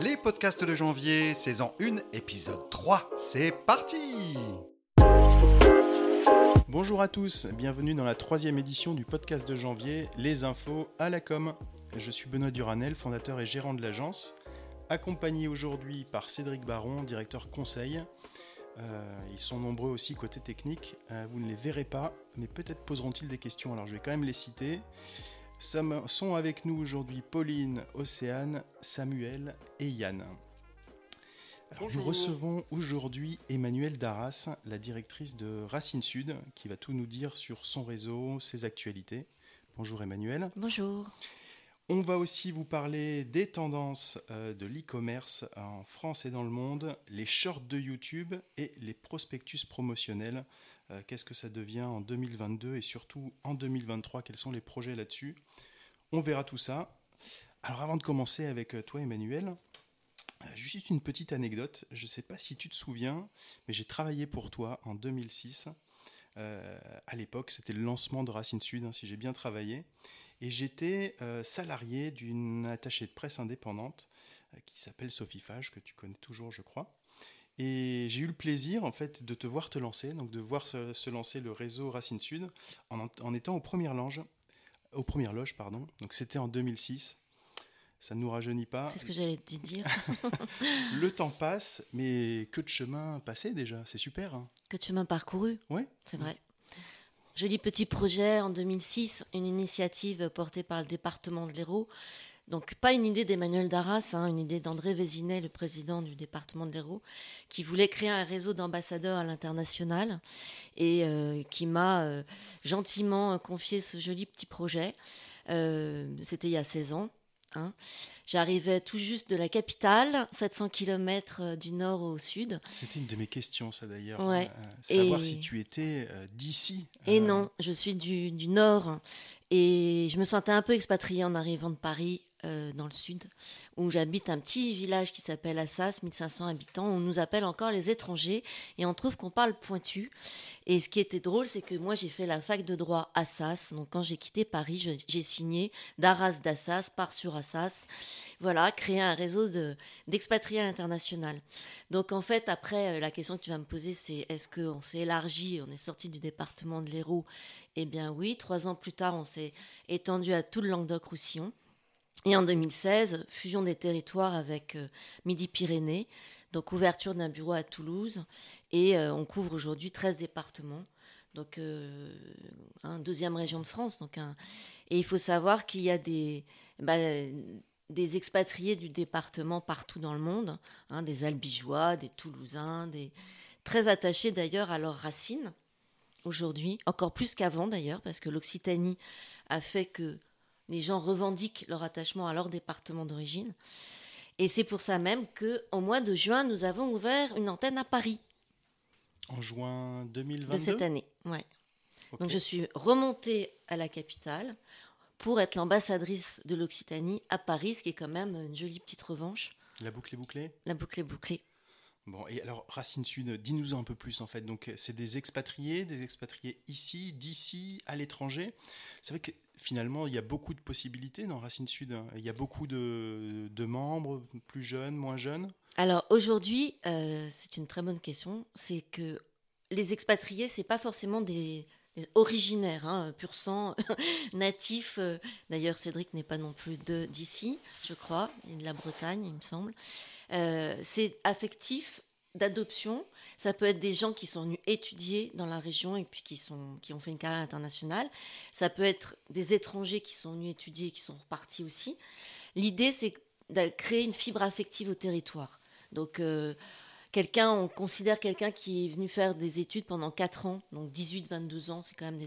Les podcasts de janvier, saison 1, épisode 3. C'est parti Bonjour à tous, bienvenue dans la troisième édition du podcast de janvier, Les infos à la com. Je suis Benoît Duranel, fondateur et gérant de l'agence, accompagné aujourd'hui par Cédric Baron, directeur conseil. Euh, ils sont nombreux aussi côté technique, euh, vous ne les verrez pas, mais peut-être poseront-ils des questions, alors je vais quand même les citer. Sont avec nous aujourd'hui Pauline, Océane, Samuel et Yann. Alors, nous recevons aujourd'hui Emmanuelle Darras, la directrice de Racine Sud, qui va tout nous dire sur son réseau, ses actualités. Bonjour Emmanuelle. Bonjour. On va aussi vous parler des tendances euh, de l'e-commerce en France et dans le monde, les shorts de YouTube et les prospectus promotionnels. Euh, Qu'est-ce que ça devient en 2022 et surtout en 2023 Quels sont les projets là-dessus? On verra tout ça. Alors avant de commencer avec euh, toi Emmanuel, juste une petite anecdote. Je ne sais pas si tu te souviens, mais j'ai travaillé pour toi en 2006. Euh, à l'époque, c'était le lancement de Racine Sud, hein, si j'ai bien travaillé. Et j'étais euh, salarié d'une attachée de presse indépendante euh, qui s'appelle Sophie Fage, que tu connais toujours, je crois. Et j'ai eu le plaisir, en fait, de te voir te lancer, donc de voir se, se lancer le réseau Racine Sud en, étant aux premières loges, aux premières loges, pardon. Donc c'était en 2006. Ça ne nous rajeunit pas. C'est ce que j'allais te dire. Le temps passe, mais que de chemin passé déjà. C'est super. hein. que de chemin parcouru, Ouais. c'est vrai. Joli petit projet en 2006, une initiative portée par le département de l'Hérault. Donc pas une idée d'Emmanuel Darras, hein, une idée d'André Vézinet, le président du département de l'Hérault, qui voulait créer un réseau d'ambassadeurs à l'international et euh, qui m'a euh, gentiment confié ce joli petit projet. Euh, C'était il y a 16 ans. Hein. J'arrivais tout juste de la capitale, 700 km du nord au sud. C'était une de mes questions, ça d'ailleurs. Ouais. Euh, savoir Et- si tu étais euh, d'ici. Et Euh, non, je suis du, du nord et je me sentais un peu expatriée en arrivant de Paris euh, dans le sud, où j'habite un petit village qui s'appelle Assas, 1500 habitants, on nous appelle encore les étrangers et on trouve qu'on parle pointu. Et ce qui était drôle, c'est que moi j'ai fait la fac de droit Assas, donc quand j'ai quitté Paris, j'ai signé d'Arras d'Assas, part sur Assas, voilà, créer un réseau de- d'expatriés l'international. Donc en fait, après, euh, la question que tu vas me poser, c'est est-ce qu'on s'est élargi, on est sorti du département de l'Hérault? Eh bien oui, trois ans plus tard, on s'est étendu à tout le Languedoc-Roussillon. Et en 2016, fusion des territoires avec euh, Midi-Pyrénées, donc ouverture d'un bureau à Toulouse, et euh, on couvre aujourd'hui 13 départements. Donc, euh, deuxième région de France. Donc. Et il faut savoir qu'il y a des, bah, des expatriés du département partout dans le monde, hein, des Albigeois, des Toulousains, très attachés d'ailleurs à leurs racines aujourd'hui, encore plus qu'avant d'ailleurs, parce que l'Occitanie a fait que les gens revendiquent leur attachement à leur département d'origine. Et c'est pour ça même que au mois de juin, nous avons ouvert une antenne à Paris En juin 2022. de cette année. Ouais. Ok. Donc je suis remontée à la capitale pour être l'ambassadrice de l'Occitanie à Paris, ce qui est quand même une jolie petite revanche. La boucle est bouclée? La boucle est bouclée. Bon, et alors Racine Sud, dis-nous un peu plus en fait. Donc, c'est des expatriés, des expatriés ici, d'ici, à l'étranger. C'est vrai que finalement, il y a beaucoup de possibilités dans Racine Sud. hein. Il y a beaucoup de, membres, plus jeunes, moins jeunes. Alors aujourd'hui, euh, c'est une très bonne question. C'est que les expatriés, c'est pas forcément des, originaires, hein, pur sang, natifs. D'ailleurs, Cédric n'est pas non plus d'ici, je crois, est de la Bretagne, il me semble. Euh, c'est affectif, d'adoption. Ça peut être des gens qui sont venus étudier dans la région et puis qui, sont, qui ont fait une carrière internationale. Ça peut être des étrangers qui sont venus étudier et qui sont repartis aussi. L'idée, c'est de créer une fibre affective au territoire. Donc, euh, quelqu'un, on considère quelqu'un qui est venu faire des études pendant 4 ans, donc 18-22 ans, c'est quand même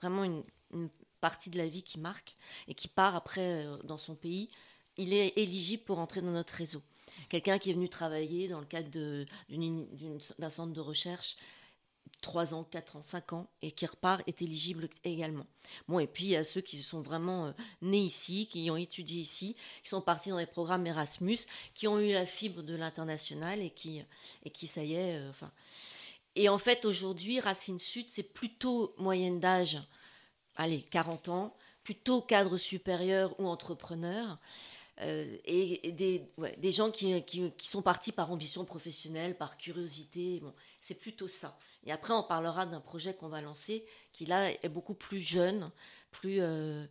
vraiment une, une partie de la vie qui marque et qui part après euh, dans son pays. Il est éligible pour entrer dans notre réseau. Quelqu'un qui est venu travailler dans le cadre d'un centre de recherche 3 ans, 4 ans, 5 ans, et qui repart est éligible également. Bon, et puis il y a ceux qui sont vraiment euh, nés ici, qui ont étudié ici, qui sont partis dans les programmes Erasmus, qui ont eu la fibre de l'international et qui, et qui, ça y est, euh. Et en fait, aujourd'hui, Racine Sud, c'est plutôt moyenne d'âge, allez, 40 ans, plutôt cadre supérieur ou entrepreneur. Euh, et, des, des, gens qui, qui, sont partis par ambition professionnelle, par curiosité. Bon, c'est plutôt ça. Et après, on parlera d'un projet qu'on va lancer qui, là, est beaucoup plus jeune, plus, euh,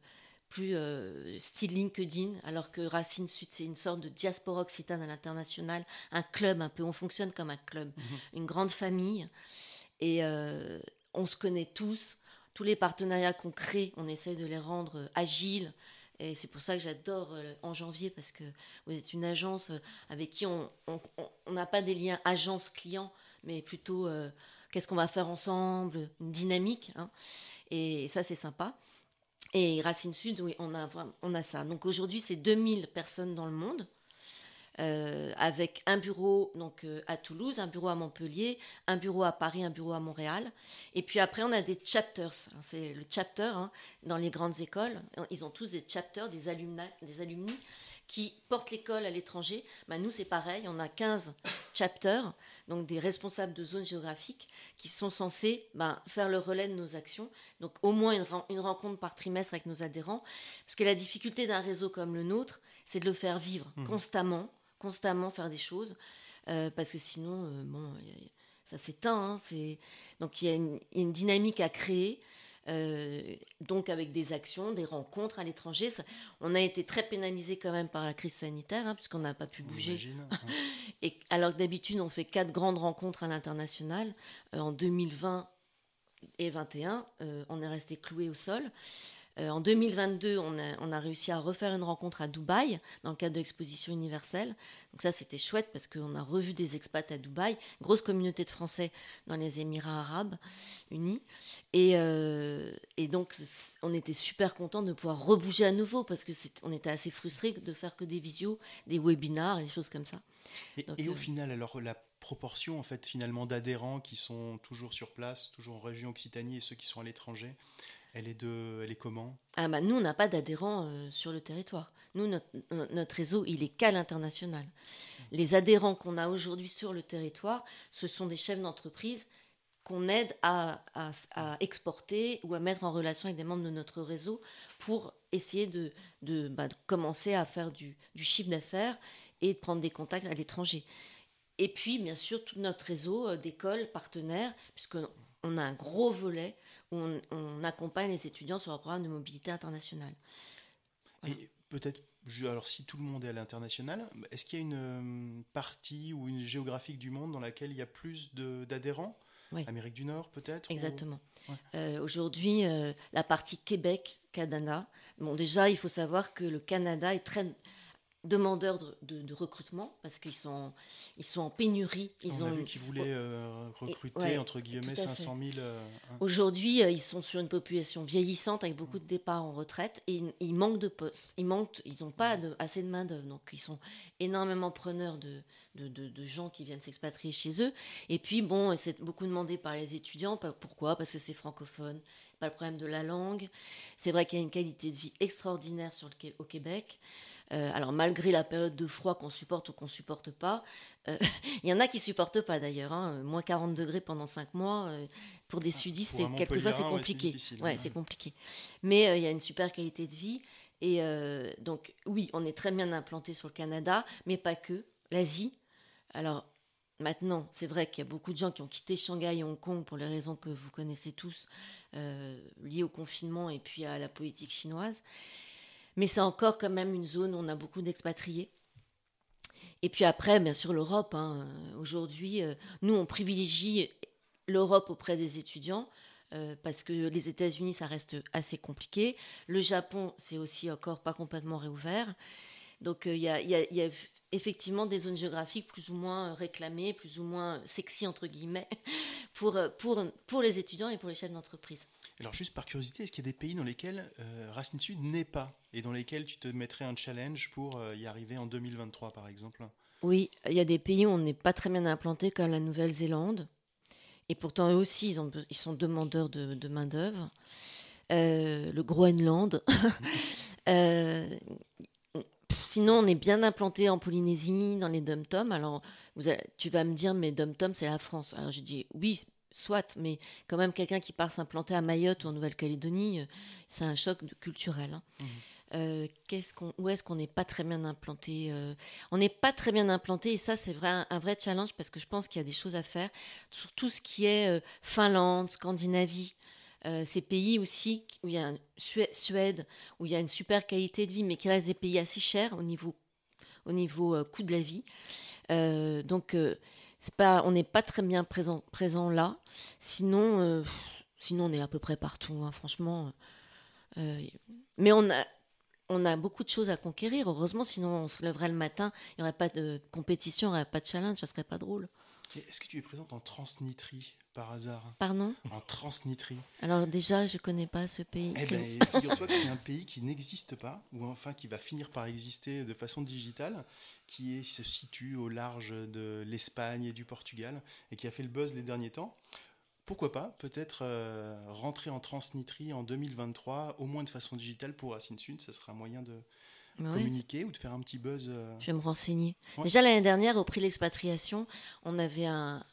plus euh, style LinkedIn, alors que Racine Sud, c'est une sorte de diaspora occitane à l'international, un club un peu. On fonctionne comme un club, mhm. une grande famille. Et on se connaît tous. Tous les partenariats qu'on crée, on essaie de les rendre agiles, et c'est pour ça que j'adore euh, en janvier, parce que vous êtes une agence euh, avec qui on n'a pas des liens agence-client, mais plutôt euh, qu'est-ce qu'on va faire ensemble, une dynamique. Hein. et ça, c'est sympa. Et Racine Sud, oui, on a, on a ça. Donc aujourd'hui, c'est 2000 personnes dans le monde. Euh, avec un bureau donc euh, à Toulouse, un bureau à Montpellier, un bureau à Paris, un bureau à Montréal. Et puis après, on a des chapters. C'est le chapter hein, dans les grandes écoles. Ils ont tous des chapters, des alumni, des alumni qui portent l'école à l'étranger. Ben, nous, c'est pareil. On a 15 chapters, donc des responsables de zones géographiques, qui sont censés ben, faire le relais de nos actions. Donc au moins une, une rencontre par trimestre avec nos adhérents. Parce que la difficulté d'un réseau comme le nôtre, c'est de le faire vivre mmh. constamment constamment faire des choses, euh, parce que sinon, euh, bon, ça s'éteint. Hein, donc il y, a une dynamique à créer. Euh, donc avec des actions, des rencontres à l'étranger. On a été très pénalisé quand même par la crise sanitaire, hein, puisqu'on n'a pas pu bouger. Et alors que d'habitude, on fait quatre grandes rencontres à l'international. en 2020 et 2021, on est resté cloué au sol. Euh, en 2022, on a, réussi à refaire une rencontre à Dubaï dans le cadre de l'exposition universelle. Donc ça, c'était chouette parce qu'on a revu des expats à Dubaï, grosse communauté de Français dans les Émirats arabes unis. Et, euh, donc, on était super contents de pouvoir rebouger à nouveau parce qu'on était assez frustrés de faire que des visios, des webinars et des choses comme ça. Et, au euh, final, alors la proportion en fait finalement d'adhérents qui sont toujours sur place, toujours en région Occitanie et ceux qui sont à l'étranger, elle est, de, elle est comment? Ah bah Nous, on n'a pas d'adhérents euh, sur le territoire. Nous, notre, réseau, il est qu'à l'international. Les adhérents qu'on a aujourd'hui sur le territoire, ce sont des chefs d'entreprise qu'on aide à, exporter ou à mettre en relation avec des membres de notre réseau pour essayer de, de, bah, commencer à faire du, du chiffre d'affaires et de prendre des contacts à l'étranger. Et puis, bien sûr, tout notre réseau euh, d'écoles partenaires, puisqu'on a un gros volet on, accompagne les étudiants sur un programme de mobilité internationale. Et peut-être, alors si tout le monde est à l'international, est-ce qu'il y a une euh, partie ou une géographique du monde dans laquelle il y a plus d'adhérents? Amérique du Nord peut-être Exactement. Euh, aujourd'hui, euh, la partie Québec, Canada. Bon, déjà, il faut savoir que le Canada est très demandeurs de, recrutement parce qu'ils sont, ils sont en pénurie. Ils On ont a vu qu'ils voulaient euh, recruter entre guillemets 500 000. Euh. Aujourd'hui, euh, ils sont sur une population vieillissante avec beaucoup de départs en retraite et ils manquent de postes. Ils manquent, ils n'ont pas de, assez de main d'œuvre, donc ils sont énormément preneurs de, de, de gens qui viennent s'expatrier chez eux. Et puis bon, c'est beaucoup demandé par les étudiants. Pourquoi? Parce que c'est francophone. Pas le problème de la langue. C'est vrai qu'il y a une qualité de vie extraordinaire sur le, au Québec. Euh, alors malgré la période de froid qu'on supporte ou qu'on supporte pas, euh, il y en a qui supportent pas d'ailleurs. Hein. moins 40 degrés pendant 5 mois, euh, pour des sudistes, c'est, quelquefois c'est compliqué. Ouais, c'est compliqué. Mais il y a une super qualité de vie. Et donc oui, on est très bien implanté sur le Canada, mais pas que. L'Asie. Alors maintenant, c'est vrai qu'il y a beaucoup de gens qui ont quitté Shanghai et Hong Kong pour les raisons que vous connaissez tous, liées au confinement et puis à la politique chinoise. Mais c'est encore quand même une zone où on a beaucoup d'expatriés. Et puis après, bien sûr, l'Europe. Hein. Aujourd'hui, euh, nous, on privilégie l'Europe auprès des étudiants. Euh, parce que les États-Unis, ça reste assez compliqué. Le Japon, c'est aussi encore pas complètement réouvert. Donc euh, il y, a, effectivement des zones géographiques plus ou moins réclamées, plus ou moins sexy, entre guillemets, pour, pour, pour les étudiants et pour les chefs d'entreprise. Alors juste par curiosité, est-ce qu'il y a des pays dans lesquels euh, Racine Sud n'est pas et dans lesquels tu te mettrais un challenge pour euh, y arriver en 2023 par exemple? Oui, il y a des pays où on n'est pas très bien implanté comme la Nouvelle-Zélande. Et pourtant eux aussi, ils, ont, ils sont demandeurs de, main-d'œuvre. Euh, le Groenland. sinon, on est bien implanté en Polynésie, dans les dom-toms. Alors, vous tu vas me dire, mais dom-tom, c'est la France. Alors, je dis, oui, soit, mais quand même quelqu'un qui part s'implanter à Mayotte ou en Nouvelle-Calédonie, euh, c'est un choc culturel. Hein. Mmh. euh, qu'est-ce qu'on, où est-ce qu'on n'est pas très bien implanté euh, On n'est pas très bien implanté et ça c'est vrai, un, vrai challenge parce que je pense qu'il y a des choses à faire sur tout ce qui est euh, Finlande, Scandinavie. Ces pays aussi où il y a un, Suède où il y a une super qualité de vie mais qui reste des pays assez chers au niveau au niveau coût de la vie donc c'est pas on n'est pas très bien présent présent là sinon sinon on est à peu près partout hein, franchement mais on a on a beaucoup de choses à conquérir. Heureusement, sinon on se lèverait le matin, il n'y aurait pas de compétition, il n'y aurait pas de challenge, ça serait pas drôle. Est-ce que tu es présente en transnitrie par hasard? Pardon? En transnitrie. Alors déjà, je connais pas ce pays. Eh bien, figure-toi que c'est un pays qui n'existe pas, ou enfin qui va finir par exister de façon digitale, qui se situe au large de l'Espagne et du Portugal, et qui a fait le buzz les derniers temps pourquoi pas, peut-être euh, rentrer en transnitrie en 2023, au moins de façon digitale pour Racine Sud, ça sera un moyen de communiquer ou de faire un petit buzz. Euh. Je vais me renseigner. Déjà l'année dernière, au prix de l'expatriation, on avait un,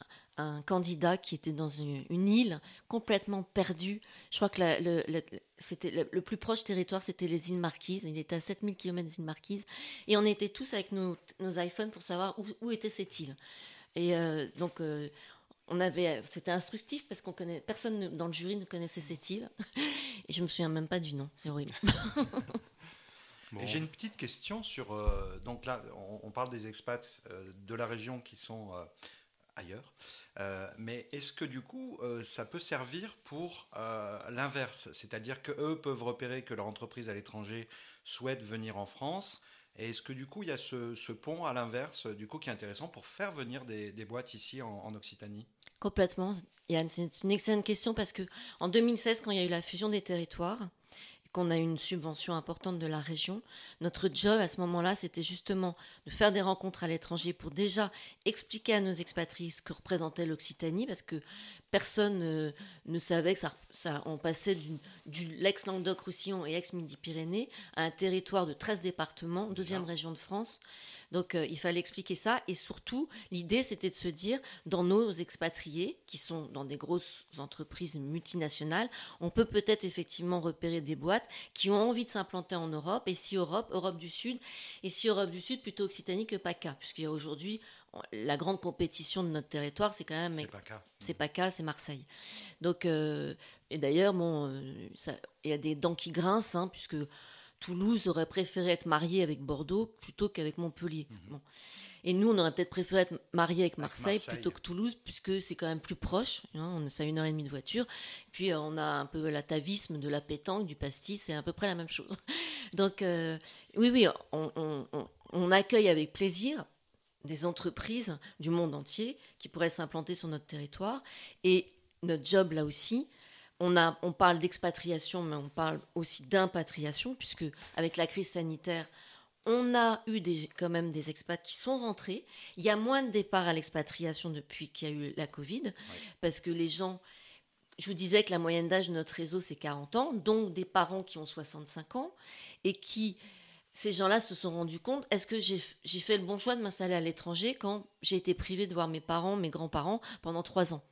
candidat qui était dans une, île complètement perdue. Je crois que le, c'était le, plus proche territoire, c'était les îles Marquises. Il était à 7000 km des îles Marquises. Et on était tous avec nos, iPhones pour savoir où, était cette île. Et euh, donc, on avait, c'était instructif parce qu'on connaît, personne dans le jury ne connaissait cette île et je me souviens même pas du nom, c'est horrible. J'ai une petite question sur, euh, donc là, on, parle des expats euh, de la région qui sont euh, ailleurs, mais est-ce que du coup, ça peut servir pour l'inverse, c'est-à-dire que eux peuvent repérer que leur entreprise à l'étranger souhaite venir en France. Et est-ce que du coup, il y a ce, pont à l'inverse, du coup, qui est intéressant pour faire venir des, boîtes ici en, Occitanie? Complètement. Yann, c'est une excellente question parce que en 2016, quand il y a eu la fusion des territoires, qu'on a une subvention importante de la région, notre job à ce moment-là, c'était justement de faire des rencontres à l'étranger pour déjà expliquer à nos expatriés ce que représentait l'Occitanie, parce que personne euh, ne savait que ça, ça on passait du, l'ex-Languedoc-Roussillon et ex-Midi-Pyrénées à un territoire de 13 départements, deuxième région de France. Donc euh, il fallait expliquer ça et surtout l'idée c'était de se dire dans nos expatriés qui sont dans des grosses entreprises multinationales, on peut peut-être effectivement repérer des boîtes qui ont envie de s'implanter en Europe et si Europe, Europe du Sud et si Europe du Sud plutôt Occitanie que PACA puisqu'il y a aujourd'hui la grande compétition de notre territoire, c'est quand même. C'est PACA. C'est PACA, c'est Marseille. Donc, euh, et d'ailleurs, bon, euh, il y a des dents qui grincent, hein, puisque Toulouse aurait préféré être marié avec Bordeaux plutôt qu'avec Montpellier. Mhm. Et nous, on aurait peut-être préféré être marié avec Marseille, plutôt que Toulouse, puisque c'est quand même plus proche. Hein, on a une heure et demie de voiture. Puis euh, on a un peu l'atavisme de la pétanque, du pastis, c'est à peu près la même chose. Donc oui, oui, on, accueille avec plaisir des entreprises du monde entier qui pourraient s'implanter sur notre territoire. Et notre job là aussi, on, a, on parle d'expatriation, mais on parle aussi d'impatriation, puisque avec la crise sanitaire, on a eu des, quand même des expats qui sont rentrés. Il y a moins de départs à l'expatriation depuis qu'il y a eu la Covid, parce que les gens, je vous disais que la moyenne d'âge de notre réseau, c'est 40 ans, donc des parents qui ont 65 ans et qui ces gens-là se sont rendus compte, est-ce que j'ai fait le bon choix de m'installer à l'étranger quand j'ai été privée de voir mes parents, mes grands-parents pendant trois ans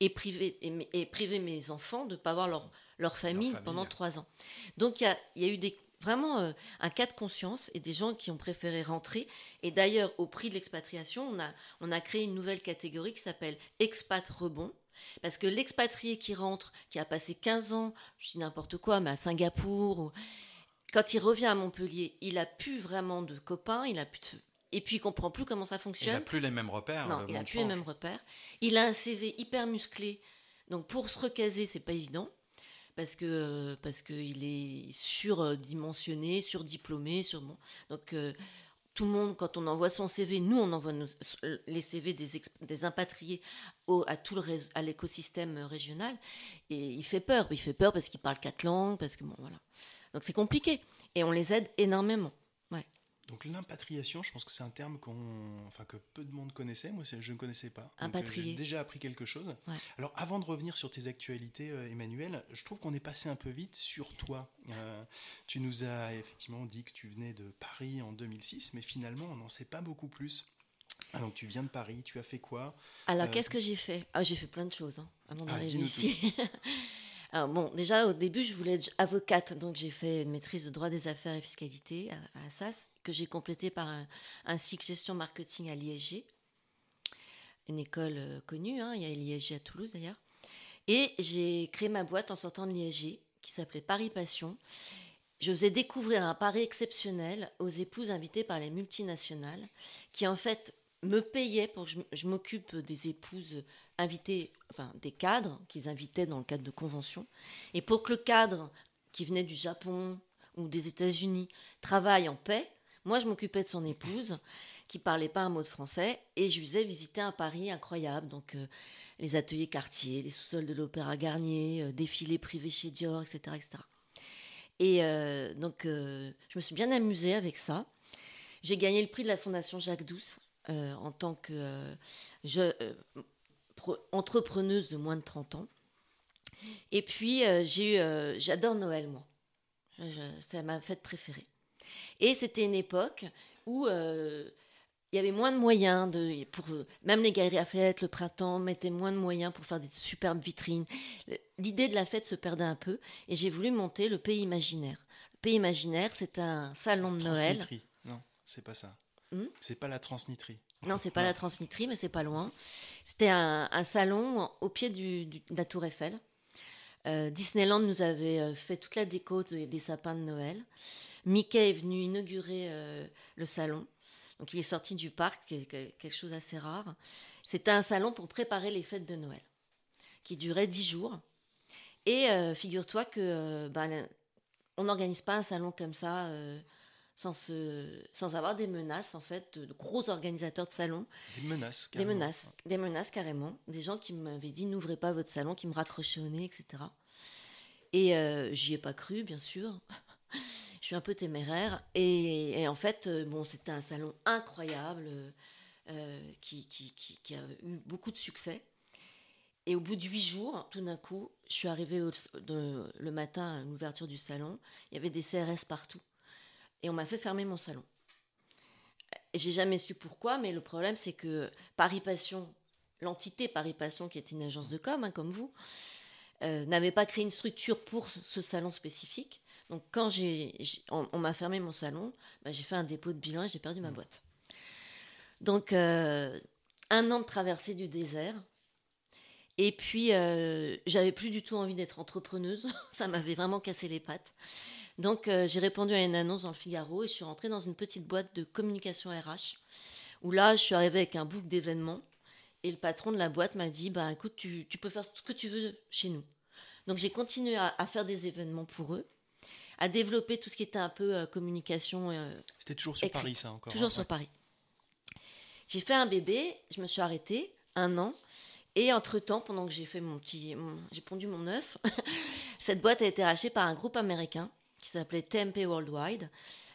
et priver, et, mes enfants de ne pas voir leur, leur, famille, pendant trois ans. Donc il y a, eu des, vraiment euh, un cas de conscience et des gens qui ont préféré rentrer. Et d'ailleurs, au prix de l'expatriation, on a, on a créé une nouvelle catégorie qui s'appelle expat rebond. Parce que l'expatrié qui rentre, qui a passé 15 ans, je dis n'importe quoi, mais à Singapour, ou, quand il revient à Montpellier, il a plus vraiment de copains, il a plus et puis il comprend plus comment ça fonctionne. Il n'a plus les mêmes repères. Non, il n'a plus les mêmes repères. Il a un CV hyper musclé, donc pour se recaser, c'est pas évident parce que parce qu'il est surdimensionné, surdiplômé, sur bon. Donc euh, tout le monde, quand on envoie son CV, nous on envoie les CV des, des impatriés au, à tout le à l'écosystème régional et il fait peur. Il fait peur parce qu'il parle quatre langues, parce que bon voilà. Donc c'est compliqué. Et on les aide énormément. Ouais. Donc l'impatriation, je pense que c'est un terme qu'on, enfin, que peu de monde connaissait. Moi, je ne connaissais pas. Euh, Impatrié. J'ai déjà appris quelque chose. Alors avant de revenir sur tes actualités, euh, Emmanuel, je trouve qu'on est passé un peu vite sur toi. Euh, tu nous as effectivement dit que tu venais de Paris en 2006, mais finalement, on n'en sait pas beaucoup plus. Ah, donc tu viens de Paris, tu as fait quoi? Alors qu'est-ce que j'ai fait? Ah, J'ai fait plein de choses hein, avant ah, d'arriver ici. Bon, déjà au début, je voulais être avocate, donc j'ai fait une maîtrise de droit des affaires et fiscalité à, Assas, que j'ai complété par un, cycle gestion marketing à l'ISG, une école euh, connue, hein, il y a l'ISG à Toulouse d'ailleurs. Et j'ai créé ma boîte en sortant de l'ISG, qui s'appelait Paris Passion. Je faisais découvrir un pari exceptionnel aux épouses invitées par les multinationales, qui en fait me payaient pour que je m'occupe des épouses inviter, enfin des cadres qu'ils invitaient dans le cadre de conventions. Et pour que le cadre qui venait du Japon ou des États-Unis travaille en paix, moi je m'occupais de son épouse qui parlait pas un mot de français et je lui faisais visiter un Paris incroyable. Donc euh, les ateliers quartiers, les sous-sols de l'Opéra Garnier, euh, défilés privés chez Dior, etc. etc. Et euh, donc je me suis bien amusée avec ça. J'ai gagné le prix de la Fondation Jacques Douce en tant que je, entrepreneuse de moins de 30 ans. Et puis, euh, j'ai euh, j'adore Noël, moi. C'est ma fête préférée. Et c'était une époque où euh, il y avait moins de moyens. De, pour, même les galeries à fête, le printemps, mettaient moins de moyens pour faire des superbes vitrines. L'idée de la fête se perdait un peu. Et j'ai voulu monter le Pays Imaginaire. Le Pays Imaginaire, c'est un salon de Noël. Non, c'est pas ça. Hmm c'est pas la transniterie. Non, c'est pas la transnitrie, mais c'est pas loin. C'était un, salon au pied du, de la Tour Eiffel. Euh, Disneyland nous avait euh, fait toute la déco des, sapins de Noël. Mickey est venu inaugurer euh, le salon. Donc il est sorti du parc, quelque chose d'assez rare. C'était un salon pour préparer les fêtes de Noël, qui durait dix jours. Et figure-toi que ben, on n'organise pas un salon comme ça sans, sans avoir des menaces, en fait, de, gros organisateurs de salons. Des menaces, carrément. Des menaces, des menaces carrément. Des gens qui m'avaient dit n'ouvrez pas votre salon, qui me raccrochaient au nez, etc. Et euh, j'y ai pas cru, bien sûr. Je suis un peu téméraire. Et, en fait, euh, bon, c'était un salon incroyable euh, qui, qui, qui, a eu beaucoup de succès. Et au bout de huit jours, tout d'un coup, je suis arrivée le matin à l'ouverture du salon. Il y avait des CRS partout et on m'a fait fermer mon salon. J'ai jamais su pourquoi, mais le problème c'est que Paris Passion, l'entité Paris Passion, qui est une agence de com, hein, comme vous, euh, n'avait pas créé une structure pour ce salon spécifique. Donc quand j'ai, on, m'a fermé mon salon, bah, j'ai fait un dépôt de bilan et j'ai perdu ma mmh. boîte. Donc euh, un an de traversée du désert. Et puis, euh, j'avais plus du tout envie d'être entrepreneuse. Ça m'avait vraiment cassé les pattes. Donc euh, j'ai répondu à une annonce dans le Figaro et je suis rentrée dans une petite boîte de communication RH où là je suis arrivée avec un book d'événements et le patron de la boîte m'a dit bah écoute tu, peux faire ce que tu veux chez nous. Donc j'ai continué à, faire des événements pour eux, à développer tout ce qui était un peu euh, communication. Euh, C'était toujours sur Paris ça encore. Toujours hein, sur Paris. J'ai fait un bébé, je me suis arrêtée un an. Et entre-temps, pendant que j'ai fait mon petit, j'ai pondu mon œuf, cette boîte a été rachetée par un groupe américain qui s'appelait Tempe Worldwide.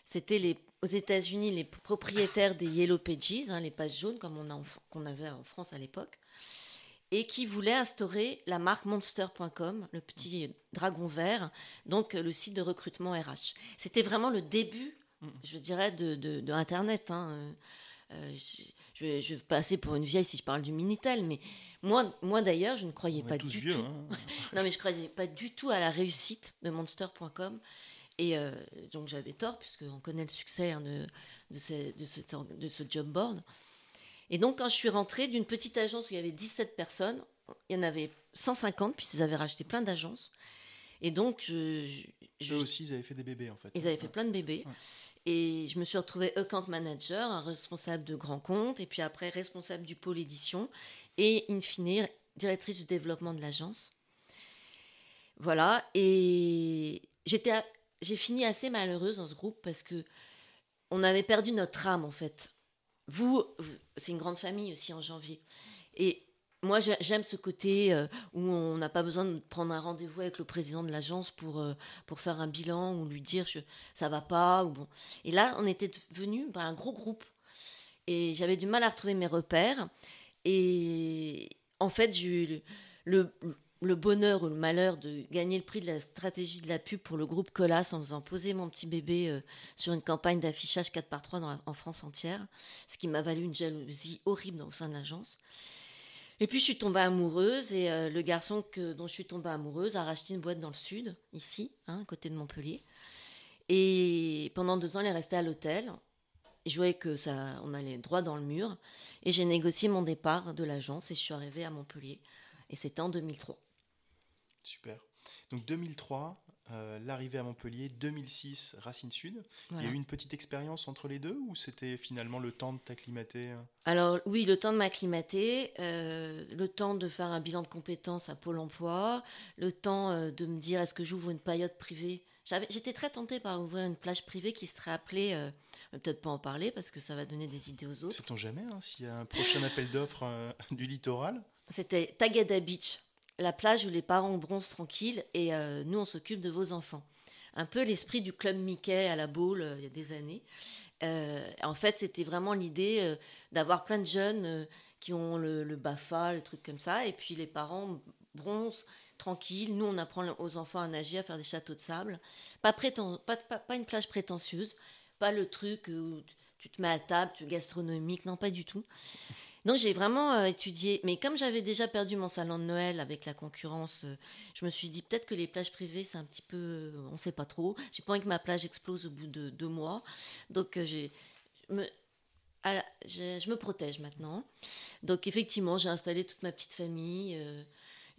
C'était les, aux États-Unis les propriétaires des Yellow Pages, hein, les pages jaunes comme on, a qu'on avait en France à l'époque, et qui voulaient instaurer la marque Monster.com, le petit dragon vert, donc le site de recrutement RH. C'était vraiment le début, je dirais, de, de, Internet. Hein. Euh, je, je, vais passer pour une vieille si je parle du Minitel, mais moi, moi d'ailleurs, je ne croyais pas du tout. Hein. non, mais je croyais pas du tout à la réussite de Monster.com. Et euh, donc j'avais tort, puisqu'on connaît le succès hein, de, de, de, de, ce job board. Et donc quand je suis rentrée d'une petite agence où il y avait 17 personnes, il y en avait 150, puisqu'ils avaient racheté plein d'agences. Et donc, je, Eux aussi, ils avaient fait des bébés, en fait. Ils avaient fait plein de bébés. Et je me suis retrouvée account manager, un responsable de grand compte, et puis après responsable du pôle édition, et in fine, directrice du développement de l'agence. Voilà. Et j'étais j'ai fini assez malheureuse dans ce groupe parce que on avait perdu notre âme en fait. Vous, c'est une grande famille aussi en janvier. Et moi, j'aime ce côté euh, où on n'a pas besoin de prendre un rendez-vous avec le président de l'agence pour, euh, pour faire un bilan ou lui dire ça va pas. Ou bon. Et là, on était devenu ben, un gros groupe. Et j'avais du mal à retrouver mes repères. Et en fait, j'ai eu le, le bonheur ou le malheur de gagner le prix de la stratégie de la pub pour le groupe Colas en faisant poser mon petit bébé euh, sur une campagne d'affichage 4 par 3 en France entière, ce qui m'a valu une jalousie horrible au sein de l'agence. Et puis je suis tombée amoureuse et euh, le garçon que, dont je suis tombée amoureuse a racheté une boîte dans le sud, ici, hein, à côté de Montpellier. Et pendant deux ans, il est resté à l'hôtel. Je voyais que ça, on allait droit dans le mur. Et j'ai négocié mon départ de l'agence et je suis arrivée à Montpellier. Et c'était en 2003. Super. Donc 2003, euh, l'arrivée à Montpellier, 2006, Racine Sud. Il y a eu une petite expérience entre les deux ou c'était finalement le temps de t'acclimater hein? Alors oui, le temps de m'acclimater, euh, le temps de faire un bilan de compétences à Pôle Emploi, le temps euh, de me dire est-ce que j'ouvre une période privée? J'étais très tentée par ouvrir une plage privée qui serait appelée, peut-être pas en parler parce que ça va donner des idées aux autres. Sait-on jamais hein, s'il y a un prochain appel d'offres du littoral? C'était Tagada Beach la plage où les parents bronzent tranquilles et euh, nous on s'occupe de vos enfants. Un peu l'esprit du club Mickey à la boule euh, il y a des années. Euh, en fait, c'était vraiment l'idée d'avoir plein de jeunes qui ont le, BAFA, le truc comme ça, et puis les parents bronzent tranquilles. Nous, on apprend aux enfants à nager, à faire des châteaux de sable. Pas, pas, une plage prétentieuse, pas le truc où tu te mets à table, tu gastronomique, non, pas du tout. Donc j'ai vraiment euh, étudié, mais comme j'avais déjà perdu mon salon de Noël avec la concurrence, euh, je me suis dit peut-être que les plages privées c'est un petit peu, euh, on ne sait pas trop. J'ai pas envie que ma plage explose au bout de deux mois, donc je, me protège maintenant. Donc effectivement, j'ai installé toute ma petite famille.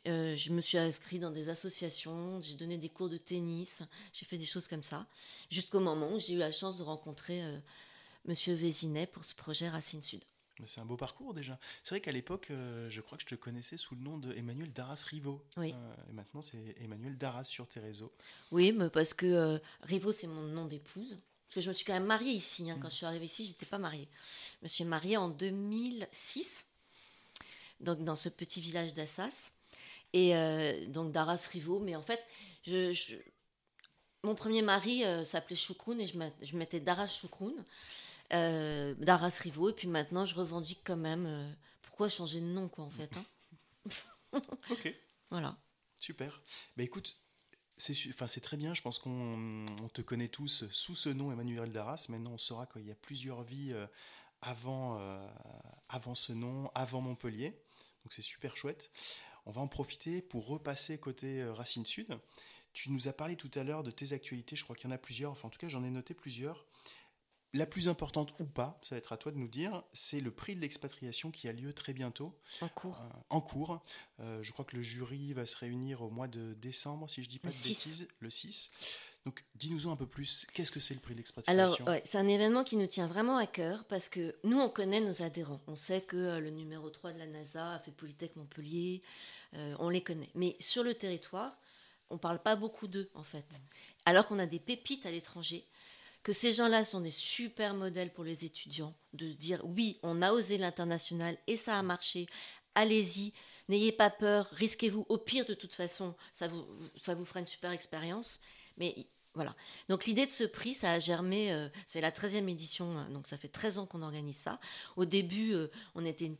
je me suis inscrite dans des associations, j'ai donné des cours de tennis, j'ai fait des choses comme ça, jusqu'au moment où j'ai eu la chance de rencontrer Monsieur Vézinet pour ce projet Racine Sud. C'est un beau parcours déjà. C'est vrai qu'à l'époque, euh, je crois que je te connaissais sous le nom de Emmanuel Darras Rivo. Oui. Euh, et maintenant, c'est Emmanuel Darras sur tes réseaux. Oui, mais parce que euh, Rivo, c'est mon nom d'épouse. Parce que je me suis quand même mariée ici. Hein. Quand mm. je suis arrivée ici, j'étais pas mariée. Je me suis mariée en 2006, donc dans ce petit village d'Assas. Et donc Darras Rivo. Mais en fait, je, mon premier mari s'appelait Choucroune et je mettais Darras Choucroune euh, d'Arras Rivaux. Et puis maintenant, je revendique quand même. Euh, pourquoi changer de nom, quoi, en fait hein Ok. Voilà. Super. Bah écoute, c'est enfin, très bien. Je pense qu'on te connaît tous sous ce nom, Emmanuel Darras. Maintenant, on saura qu'il y a plusieurs vies euh, avant, avant ce nom, avant Montpellier. Donc c'est super chouette. On va en profiter pour repasser côté Racine Sud. Tu nous as parlé tout à l'heure de tes actualités. Je crois qu'il y en a plusieurs. Enfin, en tout cas, j'en ai noté plusieurs. La plus importante ou pas, ça va être à toi de nous dire, c'est le prix de l'expatriation qui a lieu très bientôt. En cours. Euh, en cours. Euh, je crois que le jury va se réunir au mois de décembre, si je dis pas de bêtises, le 6. Donc, dis-nous-en un peu plus. Qu'est-ce que c'est le prix de l'expatriation? Alors, c'est un événement qui nous tient vraiment à cœur parce que nous, on connaît nos adhérents. On sait que euh, le numéro 3 de la NASA a fait Polytech Montpellier. on les connaît. Mais sur le territoire, on ne parle pas beaucoup d'eux, en fait. Alors qu'on a des pépites à l'étranger que ces gens-là sont des super modèles pour les étudiants, de dire oui, on a osé l'international et ça a marché, allez-y, n'ayez pas peur, risquez-vous, au pire de toute façon, ça vous, ça vous fera une super expérience, mais voilà. Donc l'idée de ce prix, ça a germé, euh, c'est la 13e édition, hein, donc ça fait 13 ans qu'on organise ça. Au début, euh, on était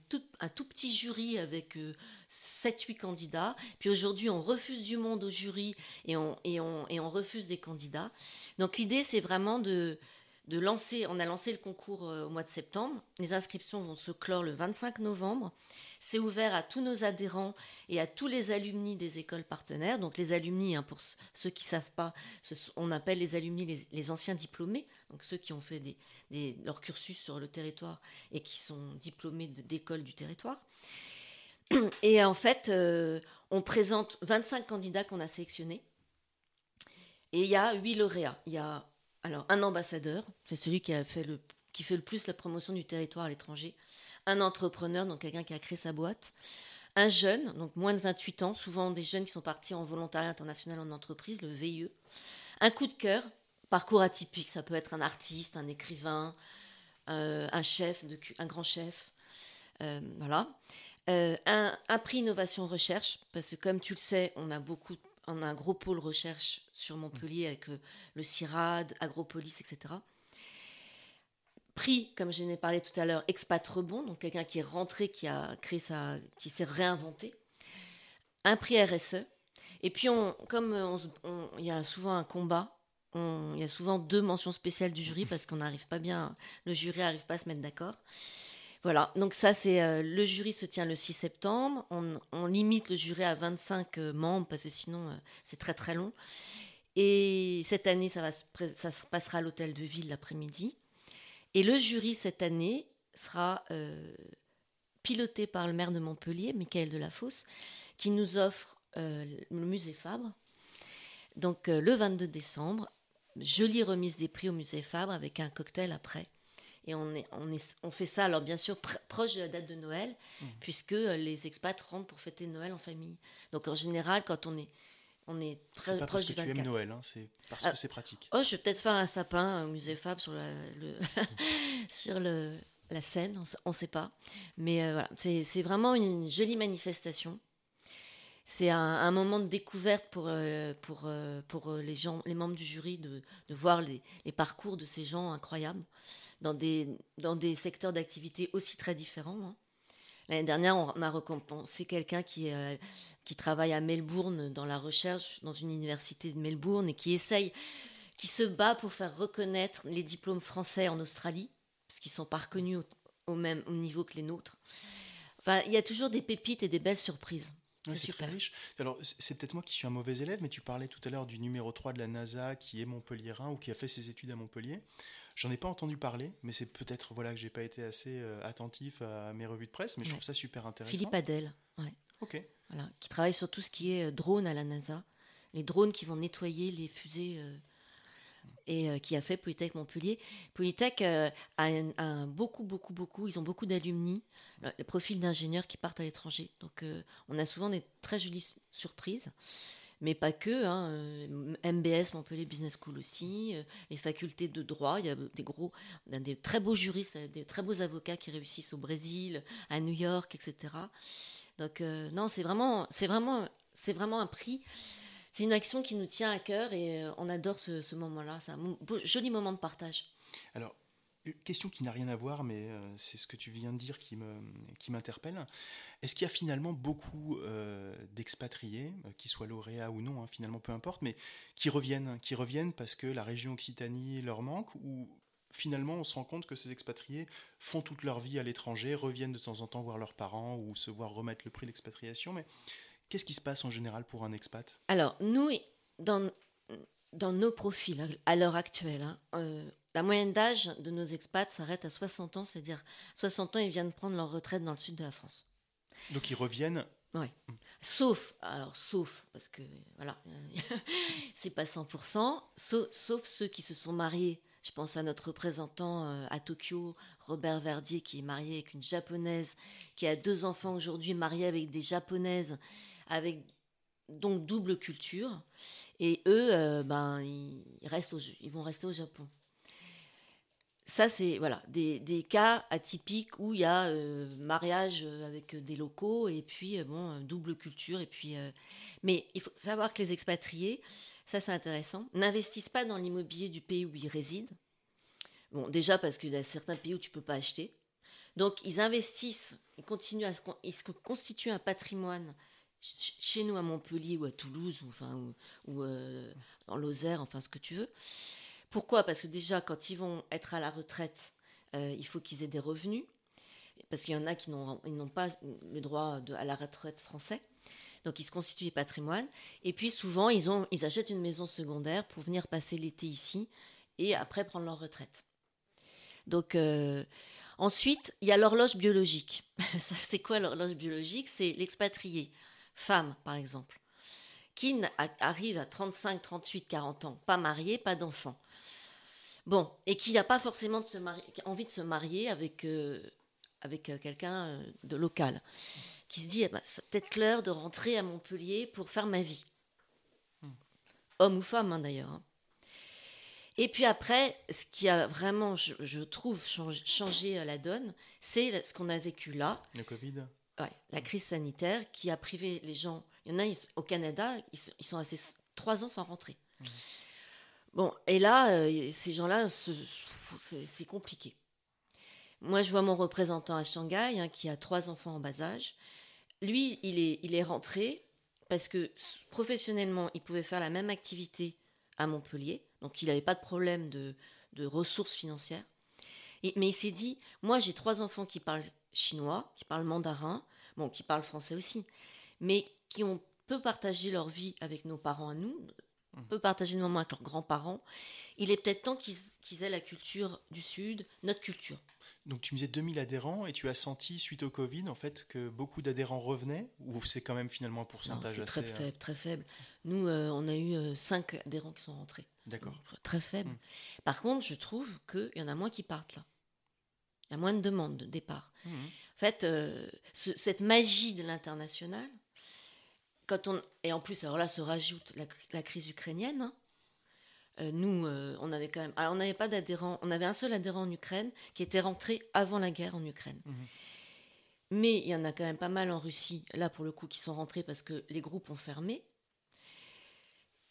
un tout petit jury avec 7-8 euh, candidats. Puis aujourd'hui, on refuse du monde au jury et on, refuse des candidats. Donc l'idée, c'est vraiment de lancer, on a lancé le concours au mois de septembre. Les inscriptions vont se clore le 25 novembre. C'est ouvert à tous nos adhérents et à tous les alumni des écoles partenaires. Donc les alumni, hein, pour ceux qui ne savent pas, on appelle les alumni les, anciens diplômés, donc ceux qui ont fait leur cursus sur le territoire et qui sont diplômés d'écoles du territoire. Et en fait, euh, on présente 25 candidats qu'on a sélectionnés. Et il y a 8 lauréats. Il y a alors un ambassadeur, c'est celui qui, fait le plus la promotion du territoire à l'étranger un entrepreneur, donc quelqu'un qui a créé sa boîte, un jeune, donc moins de 28 ans, souvent des jeunes qui sont partis en volontariat international en entreprise, le VIE, un coup de cœur, parcours atypique, ça peut être un artiste, un écrivain, euh, un chef, de, un grand chef, euh, voilà. Euh, un, un, prix innovation recherche, parce que comme tu le sais, on a beaucoup, on a un gros pôle recherche sur Montpellier avec le CIRAD, Agropolis, etc prix, comme je n'ai parlé tout à l'heure, expat rebond, donc quelqu'un qui est rentré, qui a créé sa, qui s'est réinventé. Un prix RSE. Et puis, on, comme il y a souvent un combat, il y a souvent deux mentions spéciales du jury parce qu'on n'arrive pas bien, le jury n'arrive pas à se mettre d'accord. Voilà, donc ça, c'est le jury se tient le 6 septembre. On, limite le jury à 25 membres parce que sinon, c'est très très long. Et cette année, ça, va, ça se passera à l'hôtel de ville l'après-midi. Et le jury, cette année, sera piloté par le maire de Montpellier, Michael Delafosse, qui nous offre le musée Fabre. Donc le 22 décembre, jolie remise des prix au musée Fabre avec un cocktail après. Et on, est, on, est, on fait ça, alors bien sûr, proche de la date de Noël, mmh. puisque euh, les expats rentrent pour fêter Noël en famille. Donc en général, quand on est, on est très pas proche parce que tu aimes Noël, hein, c'est parce que ah, c'est pratique. Oh, je vais peut-être faire un sapin au musée Fab sur, la, le sur le, la scène, on ne sait pas. Mais euh, voilà, c'est vraiment une jolie manifestation. C'est un, un, moment de découverte pour, euh, pour, pour les, gens, les membres du jury de, de voir les, les, parcours de ces gens incroyables dans des, dans des secteurs d'activité aussi très différents. Hein. L'année dernière, on a récompensé quelqu'un qui, euh, qui travaille à Melbourne dans la recherche, dans une université de Melbourne, et qui essaye, qui se bat pour faire reconnaître les diplômes français en Australie, parce qu'ils ne sont pas reconnus au, même niveau que les nôtres. Enfin, il y a toujours des pépites et des belles surprises. C'est super riche. Alors, c'est peut-être moi qui suis un mauvais élève, mais tu parlais tout à l'heure du numéro 3 de la NASA qui est montpelliérain ou qui a fait ses études à Montpellier. J'en ai pas entendu parler, mais c'est peut-être voilà que j'ai pas été assez euh, attentif à mes revues de presse, mais je trouve ça super intéressant. Philippe Adel, ouais. Ok. Voilà, qui travaille sur tout ce qui est euh, drone à la NASA, les drones qui vont nettoyer les fusées. Euh, et qui a fait Polytech Montpellier. Polytech a, un, beaucoup, beaucoup, beaucoup, ils ont beaucoup d'alumni, les profils d'ingénieurs qui partent à l'étranger. Donc on a souvent des très jolies surprises mais pas que. Hein, MBS, Montpellier Business School aussi, euh, les facultés de droit. Il y a des gros, des très beaux juristes, des très beaux avocats qui réussissent au Brésil, à New York, etc. Donc euh, non, c'est vraiment, vraiment, c'est vraiment un prix. C'est une action qui nous tient à cœur et euh, on adore ce, moment-là. C'est un joli moment de partage. Alors, une question qui n'a rien à voir, mais c'est ce que tu viens de dire qui m'interpelle. Qui est-ce qu'il y a finalement beaucoup euh, d'expatriés, euh, qui soient lauréats ou non, hein, finalement peu importe, mais qui reviennent, qui reviennent parce que la région Occitanie leur manque ou finalement on se rend compte que ces expatriés font toute leur vie à l'étranger, reviennent de temps en temps voir leurs parents ou se voir remettre le prix d'expatriation, mais qu'est-ce qui se passe en général pour un expat? Alors nous, dans, dans nos profils à l'heure actuelle, hein, euh, la moyenne d'âge de nos expats s'arrête à 60 ans, c'est-à-dire 60 ans ils viennent prendre leur retraite dans le sud de la France. Donc ils reviennent. Oui. Sauf, alors sauf, parce que voilà, c'est pas 100%, sauf, sauf, ceux qui se sont mariés. Je pense à notre représentant euh, à Tokyo, Robert Verdier, qui est marié avec une japonaise, qui a deux enfants aujourd'hui mariés avec des japonaises, avec donc double culture. Et eux, euh, ben, ils, restent ils vont rester au Japon ça, c'est voilà, des, cas atypiques où il y a euh, mariage avec des locaux et puis euh, bon, double culture. Et puis, mais il faut savoir que les expatriés, ça c'est intéressant, n'investissent pas dans l'immobilier du pays où ils résident. Bon, déjà parce qu'il y a certains pays où tu peux pas acheter. Donc ils investissent, ils continuent à se, ils se constituent un patrimoine chez nous à Montpellier ou à Toulouse ou ou en Lozère, enfin ce que tu veux. Pourquoi? Parce que déjà, quand ils vont être à la retraite, euh, il faut qu'ils aient des revenus. Parce qu'il y en a qui n'ont pas le droit à la retraite français. Donc, ils se constituent patrimoine. Et puis, souvent, ils, ont, ils achètent une maison secondaire pour venir passer l'été ici et après prendre leur retraite. Donc, euh, ensuite, il y a l'horloge biologique. c'est quoi l'horloge biologique? C'est l'expatrié, femme, par exemple, qui arrive à 35, 38, 40 ans, pas marié, pas d'enfant. Bon, et qui n'a pas forcément de se envie de se marier avec, euh, avec euh, quelqu'un euh, de local, qui se dit, eh ben, c'est peut-être l'heure de rentrer à Montpellier pour faire ma vie. Hmm. Homme ou femme, hein, d'ailleurs. Hein. Et puis après, ce qui a vraiment, je, trouve, changé, la donne, c'est ce qu'on a vécu là. Le Covid Ouais, la crise sanitaire qui a privé les gens. Il y en a au Canada, ils, sont restés trois ans sans rentrer. Hmm. Bon, et là, euh, ces gens-là, c'est compliqué. Moi, je vois mon représentant à Shanghai, hein, qui a trois enfants en bas âge. Lui, il est, il est rentré parce que professionnellement, il pouvait faire la même activité à Montpellier. Donc, il n'avait pas de problème de, de, ressources financières. Et, mais il s'est dit, moi j'ai trois enfants qui parlent chinois, qui parlent mandarin, bon, qui parlent français aussi, mais qui ont peu partagé leur vie avec nos parents à nous, mmh. peu partagé de moments avec leurs grands-parents. Il est peut-être temps qu'ils aient la culture du Sud, notre culture. Donc tu me disais 2000 adhérents et tu as senti suite au Covid en fait que beaucoup d'adhérents revenaient ou c'est quand même finalement un pourcentage assez très euh, faible, très faible. Nous euh, on a eu 5 euh, adhérents qui sont rentrés. D'accord. Très faible. Mmh. Par contre, je trouve qu'il y en a moins qui partent là. Il y a moins de demandes de départ. Mmh. En fait, cette magie de l'international, quand on et en plus alors là se rajoute la, crise ukrainienne. Hein, euh, nous, euh, on avait quand même. Alors, on n'avait pas d'adhérents. On avait un seul adhérent en Ukraine qui était rentré avant la guerre en Ukraine. Mhm. Mais il y en a quand même pas mal en Russie, là pour le coup, qui sont rentrés parce que les groupes ont fermé.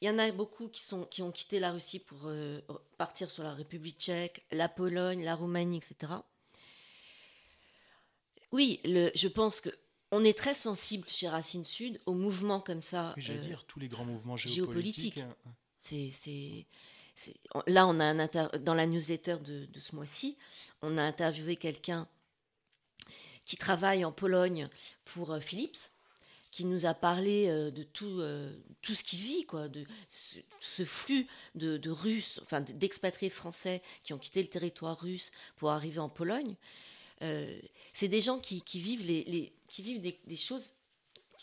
Il y en a beaucoup qui, sont, qui ont quitté la Russie pour euh, partir sur la République tchèque, la Pologne, la Roumanie, etc. Oui, le, je pense que on est très sensible chez Racine Sud aux mouvements comme ça. J'allais dire tous les grands mouvements géopolitiques. géopolitiques. Hein. C'est, là, on a un dans la newsletter de, ce mois-ci, on a interviewé quelqu'un qui travaille en Pologne pour euh, Philips, qui nous a parlé euh, de tout, euh, tout ce qui vit, quoi, de ce, flux de, Russes, enfin d'expatriés français qui ont quitté le territoire russe pour arriver en Pologne. C'est des gens qui, vivent, les, qui vivent des, choses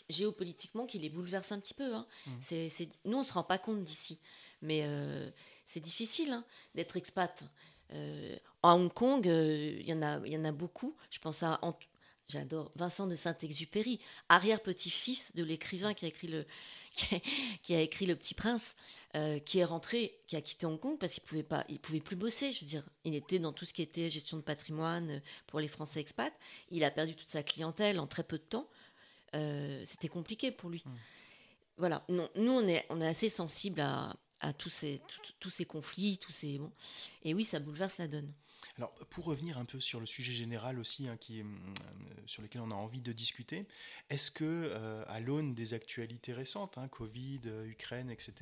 géopolitiquement qui les bouleverse un petit peu. Hein. Mmh. C'est, nous, on ne se rend pas compte d'ici. Mais euh, c'est difficile hein, d'être expat. Euh, à Hong Kong, euh, il y, en a, y en a beaucoup. Je pense à. J'adore Vincent de Saint-Exupéry, arrière-petit-fils de l'écrivain qui a écrit le, qui a, écrit Le Petit Prince, qui est rentré, qui a quitté Hong Kong parce qu'il pouvait pas, il pouvait plus bosser. Je veux dire, il était dans tout ce qui était gestion de patrimoine pour les Français expats. Il a perdu toute sa clientèle en très peu de temps. Euh, c'était compliqué pour lui. Mmh. Voilà. Non, nous, on est, on est assez sensible à, à tous ces, tous ces conflits, tous ces bon. Et oui, ça bouleverse la donne. Alors, pour revenir un peu sur le sujet général aussi, hein, qui est, euh, sur lequel on a envie de discuter, est-ce que, euh, à l'aune des actualités récentes, hein, Covid, Ukraine, etc.,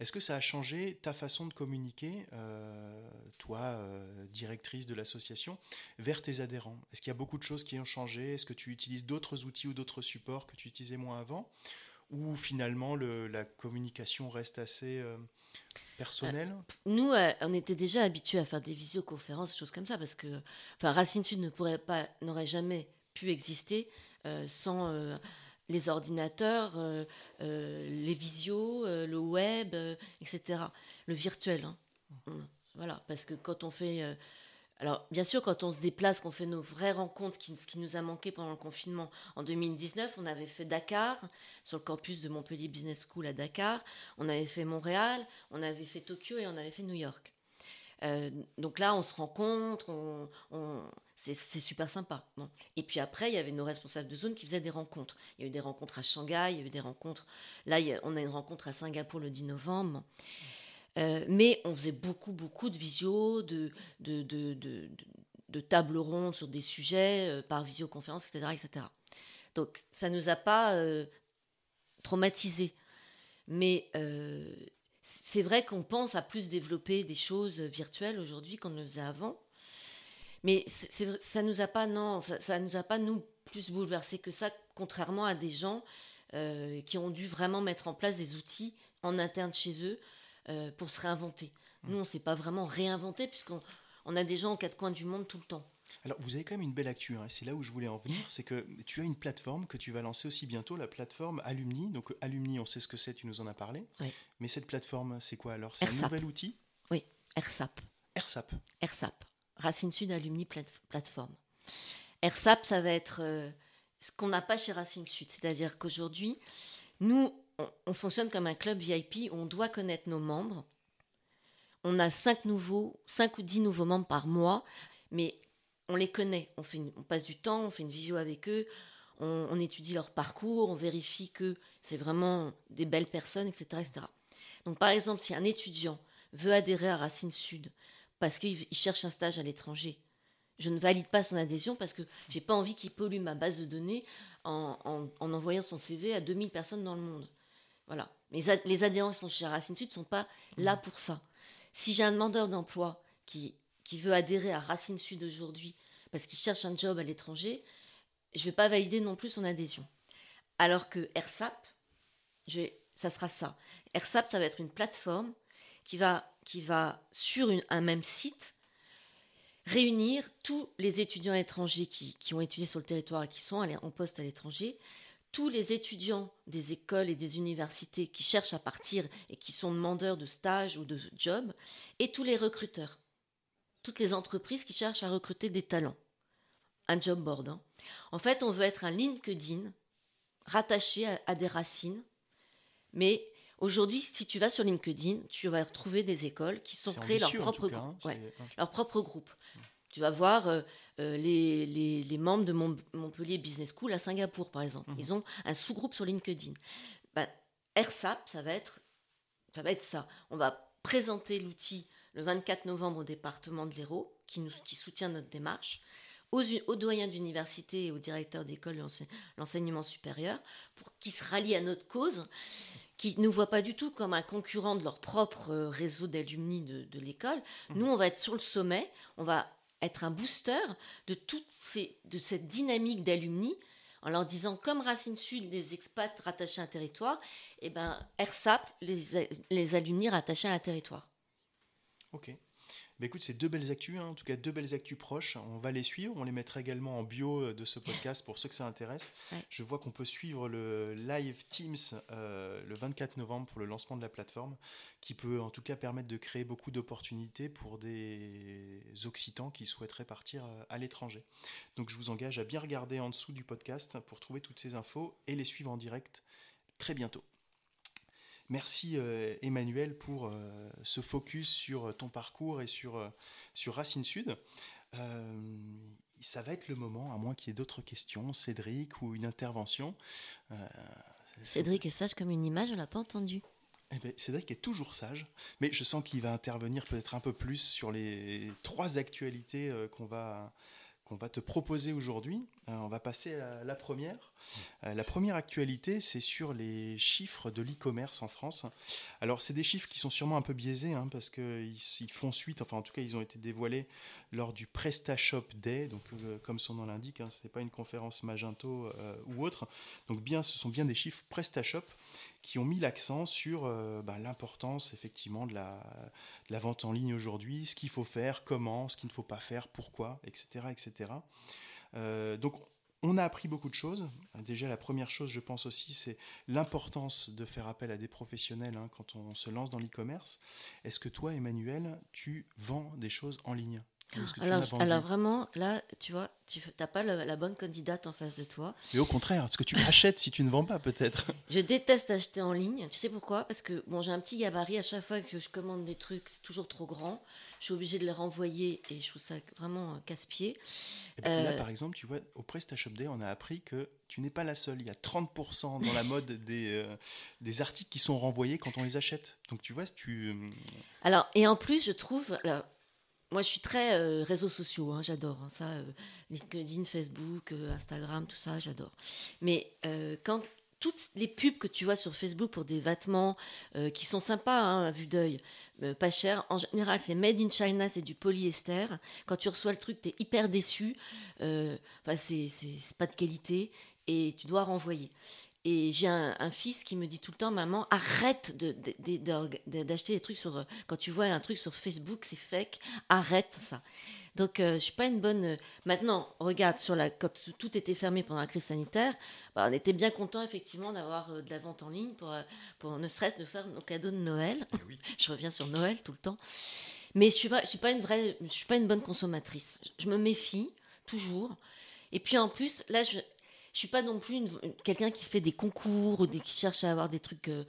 est-ce que ça a changé ta façon de communiquer, toi, directrice de l'association, vers tes adhérents? Est-ce qu'il y a beaucoup de choses qui ont changé? Est-ce que tu utilises d'autres outils ou d'autres supports que tu utilisais moins avant? Ou finalement la communication reste assez euh, personnelle? Euh, Nous, euh, on était déjà habitués à faire des visioconférences, des choses comme ça, parce que enfin, Racine Sud ne pourrait pas, n'aurait jamais pu exister sans les ordinateurs, les visios, le web, etc. Le virtuel. Hein. Mmh. Voilà, parce que quand on fait. Alors, bien sûr, quand on se déplace, qu'on fait nos vraies rencontres, ce qui nous a manqué pendant le confinement, en 2019, on avait fait Dakar, sur le campus de Montpellier Business School à Dakar, on avait fait Montréal, on avait fait Tokyo et on avait fait New York. Euh, donc là, on se rencontre, on, c'est super sympa. Et puis après, il y avait nos responsables de zone qui faisaient des rencontres. Il y a eu des rencontres à Shanghai, il y a eu des rencontres. Là, on a une rencontre à Singapour le 10 novembre. Euh, mais on faisait beaucoup, beaucoup de visio, de, de, de, de, tables rondes sur des sujets euh, par visioconférence, etc., etc. Donc ça ne nous a pas euh, traumatisés. Mais c'est vrai qu'on pense à plus développer des choses virtuelles aujourd'hui qu'on ne faisait avant. Mais ça nous a pas, non, ça nous a pas, nous, plus bouleversé que ça, contrairement à des gens qui ont dû vraiment mettre en place des outils en interne chez eux euh, pour se réinventer. Nous, on ne s'est pas vraiment réinventé puisqu'on on a des gens aux quatre coins du monde tout le temps. Alors, vous avez quand même une belle actu, hein, c'est là où je voulais en venir, c'est que tu as une plateforme que tu vas lancer aussi bientôt, la plateforme Alumni. Donc, Alumni, on sait ce que c'est, tu nous en as parlé. Mais cette plateforme, c'est quoi alors? C'est un nouvel outil? Oui, RSAP. RSAP. RSAP, Racine Sud Alumni Plateforme. RSAP, ça va être euh, ce qu'on n'a pas chez Racine Sud, c'est-à-dire qu'aujourd'hui, nous, on, fonctionne comme un club VIP on doit connaître nos membres. On a cinq nouveaux, cinq ou dix nouveaux membres par mois, mais on les connaît. On, passe du temps, on fait une visio avec eux, on, étudie leur parcours, on vérifie que c'est vraiment des belles personnes, etc.. Donc, par exemple, si un étudiant veut adhérer à Racine Sud parce qu'il cherche un stage à l'étranger, je ne valide pas son adhésion parce que j'ai pas envie qu'il pollue ma base de données en, en, envoyant son CV à 2000 personnes dans le monde. Voilà. Mais les adhérents qui sont chez Racine Sud ne sont pas là mmh. pour ça. Si j'ai un demandeur d'emploi qui, qui veut adhérer à Racine Sud aujourd'hui parce qu'il cherche un job à l'étranger, je ne vais pas valider non plus son adhésion. Alors que AirSap, ça sera ça. AirSap, ça va être une plateforme qui va, qui va sur un même site, réunir tous les étudiants étrangers qui, ont étudié sur le territoire et qui sont en poste à l'étranger, tous les étudiants des écoles et des universités qui cherchent à partir et qui sont demandeurs de stage ou de job, et tous les recruteurs, toutes les entreprises qui cherchent à recruter des talents. Un job board. Hein. En fait, on veut être un LinkedIn rattaché à, des racines, mais Aujourd'hui, si tu vas sur LinkedIn, tu vas retrouver des écoles qui sont créées leur propre, hein, leur propre groupe. Tu vas voir euh, euh, les, les, membres de Montpellier Business School à Singapour, par exemple. Mhm. Ils ont un sous-groupe sur LinkedIn. Ben, AirSap, ça va, être, ça va être ça. On va présenter l'outil le 24 novembre au département de l'Hérault, qui, nous, qui soutient notre démarche, aux, aux doyens d'université et aux directeurs d'école de l'enseignement supérieur, pour qu'ils se rallient à notre cause qui ne nous voient pas du tout comme un concurrent de leur propre euh, réseau d'alumni de, l'école. Mhm. Nous, on va être sur le sommet, on va être un booster de, toutes ces, de cette dynamique d'alumni en leur disant, comme Racine Sud, les expats rattachés à un territoire, et eh ben, AirSap, les, les alumni rattachés à un territoire. Ok. Bah, écoute, c'est deux belles actus, hein. en tout cas deux belles actus proches. On va les suivre. On les mettra également en bio euh, de ce podcast pour ceux que ça intéresse. Je vois qu'on peut suivre le live Teams euh, le 24 novembre pour le lancement de la plateforme, qui peut en tout cas permettre de créer beaucoup d'opportunités pour des Occitans qui souhaiteraient partir euh, à l'étranger. Donc je vous engage à bien regarder en dessous du podcast pour trouver toutes ces infos et les suivre en direct très bientôt. Merci euh, Emmanuel pour euh, ce focus sur ton parcours et sur, euh, sur Racine Sud. ça va être le moment, à moins qu'il y ait d'autres questions, Cédric, ou une intervention. Cédric est sage comme une image, on l'a pas entendu. Eh bien, Cédric est toujours sage, mais je sens qu'il va intervenir peut-être un peu plus sur les trois actualités qu'on va, qu'on va te proposer aujourd'hui. Euh, on va passer à la première. Euh, la première actualité, c'est sur les chiffres de l'e-commerce en France. Alors, c'est des chiffres qui sont sûrement un peu biaisés, hein, parce qu'ils ils font suite, enfin en tout cas, ils ont été dévoilés lors du PrestaShop Day, donc euh, comme son nom l'indique, hein, ce n'est pas une conférence Magento ou autre. Donc bien, ce sont bien des chiffres PrestaShop qui ont mis l'accent sur bah, l'importance effectivement de la, de la, vente en ligne aujourd'hui, ce qu'il faut faire, comment, ce qu'il ne faut pas faire, pourquoi, etc. etc. Euh, donc on a appris beaucoup de choses. Déjà, la première chose, je pense aussi, c'est l'importance de faire appel à des professionnels hein, quand on se lance dans l'e-commerce. Est-ce que toi, Emmanuel, tu vends des choses en ligne? Alors, vraiment, là, tu vois, tu n'as pas la, bonne candidate en face de toi. Mais au contraire, est-ce que tu achètes si tu ne vends pas peut-être Je déteste acheter en ligne. Tu sais pourquoi? Parce que bon, j'ai un petit gabarit. À chaque fois que je commande des trucs, c'est toujours trop grand. Je suis obligée de les renvoyer et je trouve ça vraiment euh, casse-pied. Eh ben, là, euh, par exemple, tu vois, au PrestaShop Day, on a appris que tu n'es pas la seule. Il y a 30% dans la mode des, euh, des articles qui sont renvoyés quand on les achète. Donc tu vois, tu... Alors, et en plus, je trouve... Moi, je suis très euh, réseaux sociaux, hein, j'adore hein, ça, euh, LinkedIn, Facebook, euh, Instagram, tout ça, j'adore. Mais quand toutes les pubs que tu vois sur Facebook pour des vêtements qui sont sympas hein, à vue d'œil, pas cher, en général c'est made in China, c'est du polyester. Quand tu reçois le truc, tu es hyper déçu. Enfin, c'est pas de qualité et tu dois renvoyer. Et j'ai un, fils qui me dit tout le temps, maman, arrête d'acheter des trucs sur... Quand tu vois un truc sur Facebook, c'est fake, arrête ça. Donc, euh, je suis pas une bonne... Euh, maintenant, regarde, sur la... quand tout était fermé pendant la crise sanitaire, bah, on était bien content effectivement d'avoir euh, de la vente en ligne pour, pour ne serait-ce de faire nos cadeaux de Noël. Eh je reviens sur Noël tout le temps. Mais je suis pas, je suis pas une vraie, je suis pas une bonne consommatrice. Je me méfie toujours. Et puis en plus, là, je, je suis pas non plus quelqu'un qui fait des concours ou qui cherche à avoir des trucs. Euh,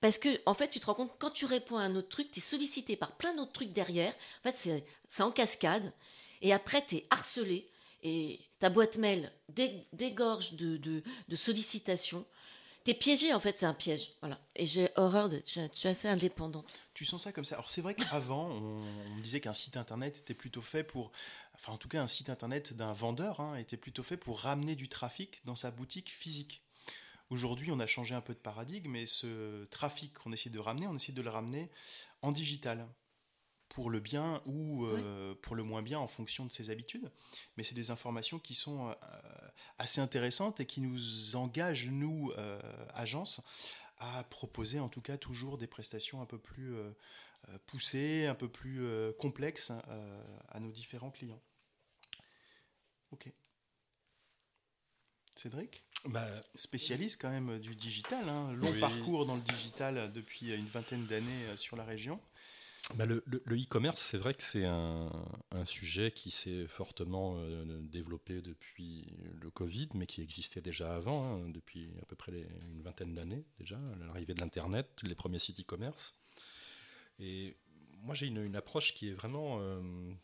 parce que, en fait, tu te rends compte, quand tu réponds à un autre truc, tu es sollicité par plein d'autres trucs derrière. En fait, c'est en cascade. Et après, tu es harcelé. Et ta boîte mail dégorge de, de, de sollicitations. T'es piégé en fait, c'est un piège. Voilà. Et j'ai horreur de. Je, suis assez indépendante. Tu sens ça comme ça? Alors c'est vrai qu'avant, on, disait qu'un site internet était plutôt fait pour. Enfin, en tout cas, un site internet d'un vendeur hein, était plutôt fait pour ramener du trafic dans sa boutique physique. Aujourd'hui, on a changé un peu de paradigme, mais ce trafic qu'on essaie de ramener, on essaie de le ramener en digital pour le bien ou euh, pour le moins bien en fonction de ses habitudes. Mais c'est des informations qui sont euh, assez intéressantes et qui nous engagent, nous, agences, à proposer en tout cas toujours des prestations un peu plus poussées, un peu plus complexes à nos différents clients. Ok. Cédric? Bah, Spécialiste quand même du digital, hein. long parcours dans le digital depuis une vingtaine d'années euh, sur la région. Bah, le e-commerce, c'est vrai que c'est un, sujet qui s'est fortement euh, développé depuis le Covid, mais qui existait déjà avant, hein, depuis à peu près une vingtaine d'années déjà, l'arrivée de l'Internet, les premiers sites e-commerce. Et moi, j'ai une, approche qui est vraiment euh,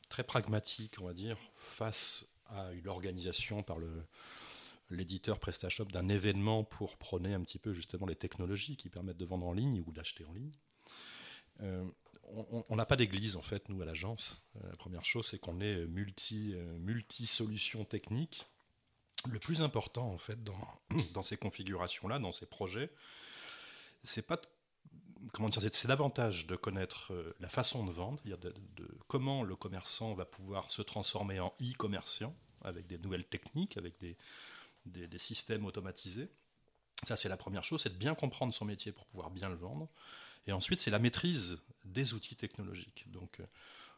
très pragmatique, on va dire, face à une organisation par le, l'éditeur PrestaShop d'un événement pour prôner un petit peu justement les technologies qui permettent de vendre en ligne ou d'acheter en ligne. Euh, on n'a pas d'église en fait, nous à l'agence. Euh, la première chose, c'est qu'on est multi, multi solutions techniques. Le plus important en fait dans, dans ces configurations-là, dans ces projets, c'est pas comment dire, c'est davantage de connaître la façon de vendre, de, comment le commerçant va pouvoir se transformer en e-commerçant avec des nouvelles techniques, avec des, des, systèmes automatisés. Ça, c'est la première chose, c'est de bien comprendre son métier pour pouvoir bien le vendre. Et ensuite, c'est la maîtrise des outils technologiques. Donc, euh,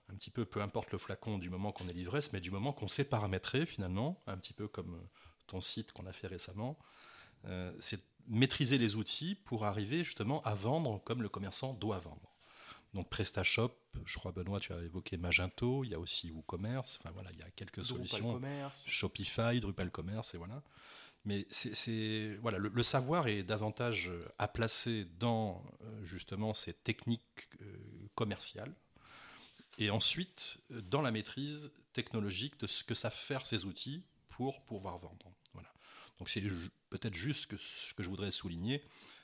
un petit peu, peu importe le flacon du moment qu'on est l'ivresse, mais du moment qu'on sait paramétrer finalement, un petit peu comme euh, ton site qu'on a fait récemment, euh, c'est maîtriser les outils pour arriver justement à vendre comme le commerçant doit vendre. Donc PrestaShop, je crois Benoît, tu as évoqué Magento, il y a aussi WooCommerce, enfin voilà, il y a quelques solutions. Shopify, Drupal Commerce, et voilà. Mais c'est voilà, le, savoir est davantage euh, à placer dans euh, justement ces techniques euh, commerciales et ensuite dans la maîtrise technologique de ce que savent faire ces outils pour pouvoir vendre. Donc c'est peut-être juste ce que je voudrais souligner,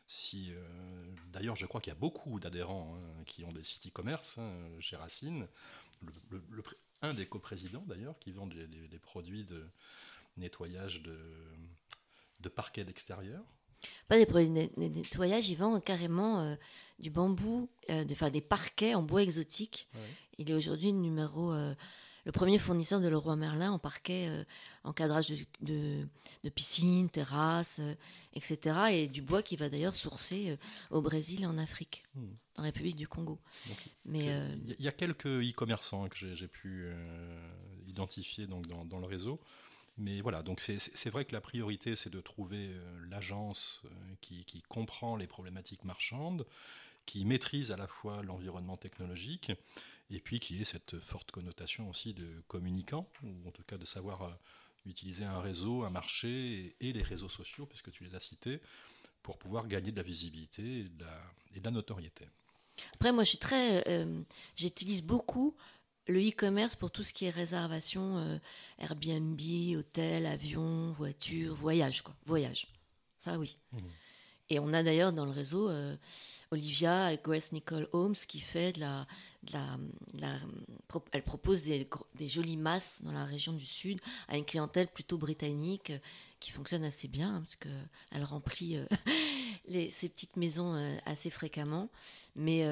si, euh, D'ailleurs, je crois qu'il y a beaucoup d'adhérents hein, qui ont des sites e-commerce hein, chez Racine. Le, un des coprésidents, d'ailleurs, qui vend des, produits de nettoyage de, de parquet d'extérieur. Pas des produits de nettoyage, ils vendent carrément euh, du bambou, euh, des parquets en bois exotique. Il est aujourd'hui numéro le premier fournisseur de Leroy Merlin en parquet, euh, encadrage de, de, piscine, terrasse, euh, etc. Et du bois qui va d'ailleurs sourcer euh, au Brésil et en Afrique, hmm. en République du Congo. Mais il y a quelques e-commerçants que j'ai pu identifier donc dans, dans, le réseau. Mais voilà, donc c'est vrai que la priorité, c'est de trouver l'agence qui, qui, comprend les problématiques marchandes, qui maîtrise à la fois l'environnement technologique et puis qui ait cette forte connotation aussi de communicant, ou en tout cas de savoir euh, utiliser un réseau, un marché et, les réseaux sociaux, puisque tu les as cités, pour pouvoir gagner de la visibilité et de la, notoriété. Après, moi, je suis très, euh, j'utilise beaucoup le e-commerce pour tout ce qui est réservation, euh, Airbnb, hôtel, avion, voiture, voyage, quoi. Voyage. Ça, oui. Mmh. Et on a d'ailleurs dans le réseau Olivia Grace Nicole Holmes qui fait de la, elle propose des, jolies masses dans la région du Sud à une clientèle plutôt britannique euh, qui fonctionne assez bien hein, parce qu'elle remplit euh, ces petites maisons euh, assez fréquemment. Mais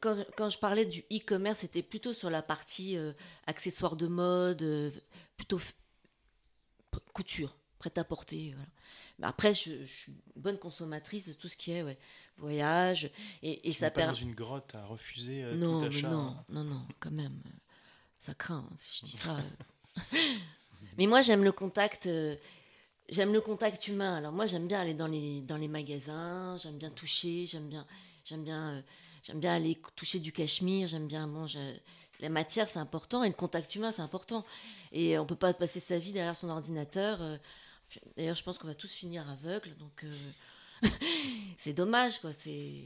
quand, je parlais du e-commerce, c'était plutôt sur la partie accessoires de mode, plutôt couture, prêt-à-porter. Voilà. Mais après, je, suis bonne consommatrice de tout ce qui est voyage. Et, et ça permet. dans une grotte à refuser euh, non, tout achat. Non, non, non, quand même. Ça craint hein, si je dis ça. mais moi, j'aime le contact. Euh, j'aime le contact humain. Alors moi, j'aime bien aller dans les, dans les magasins, j'aime bien toucher, j'aime bien, j'aime bien, euh, j'aime bien aller toucher du cachemire, j'aime bien, bon, la matière, c'est important, et le contact humain, c'est important. Et on peut pas passer sa vie derrière son ordinateur. D'ailleurs, je pense qu'on va tous finir aveugles, donc c'est dommage, quoi. C'est.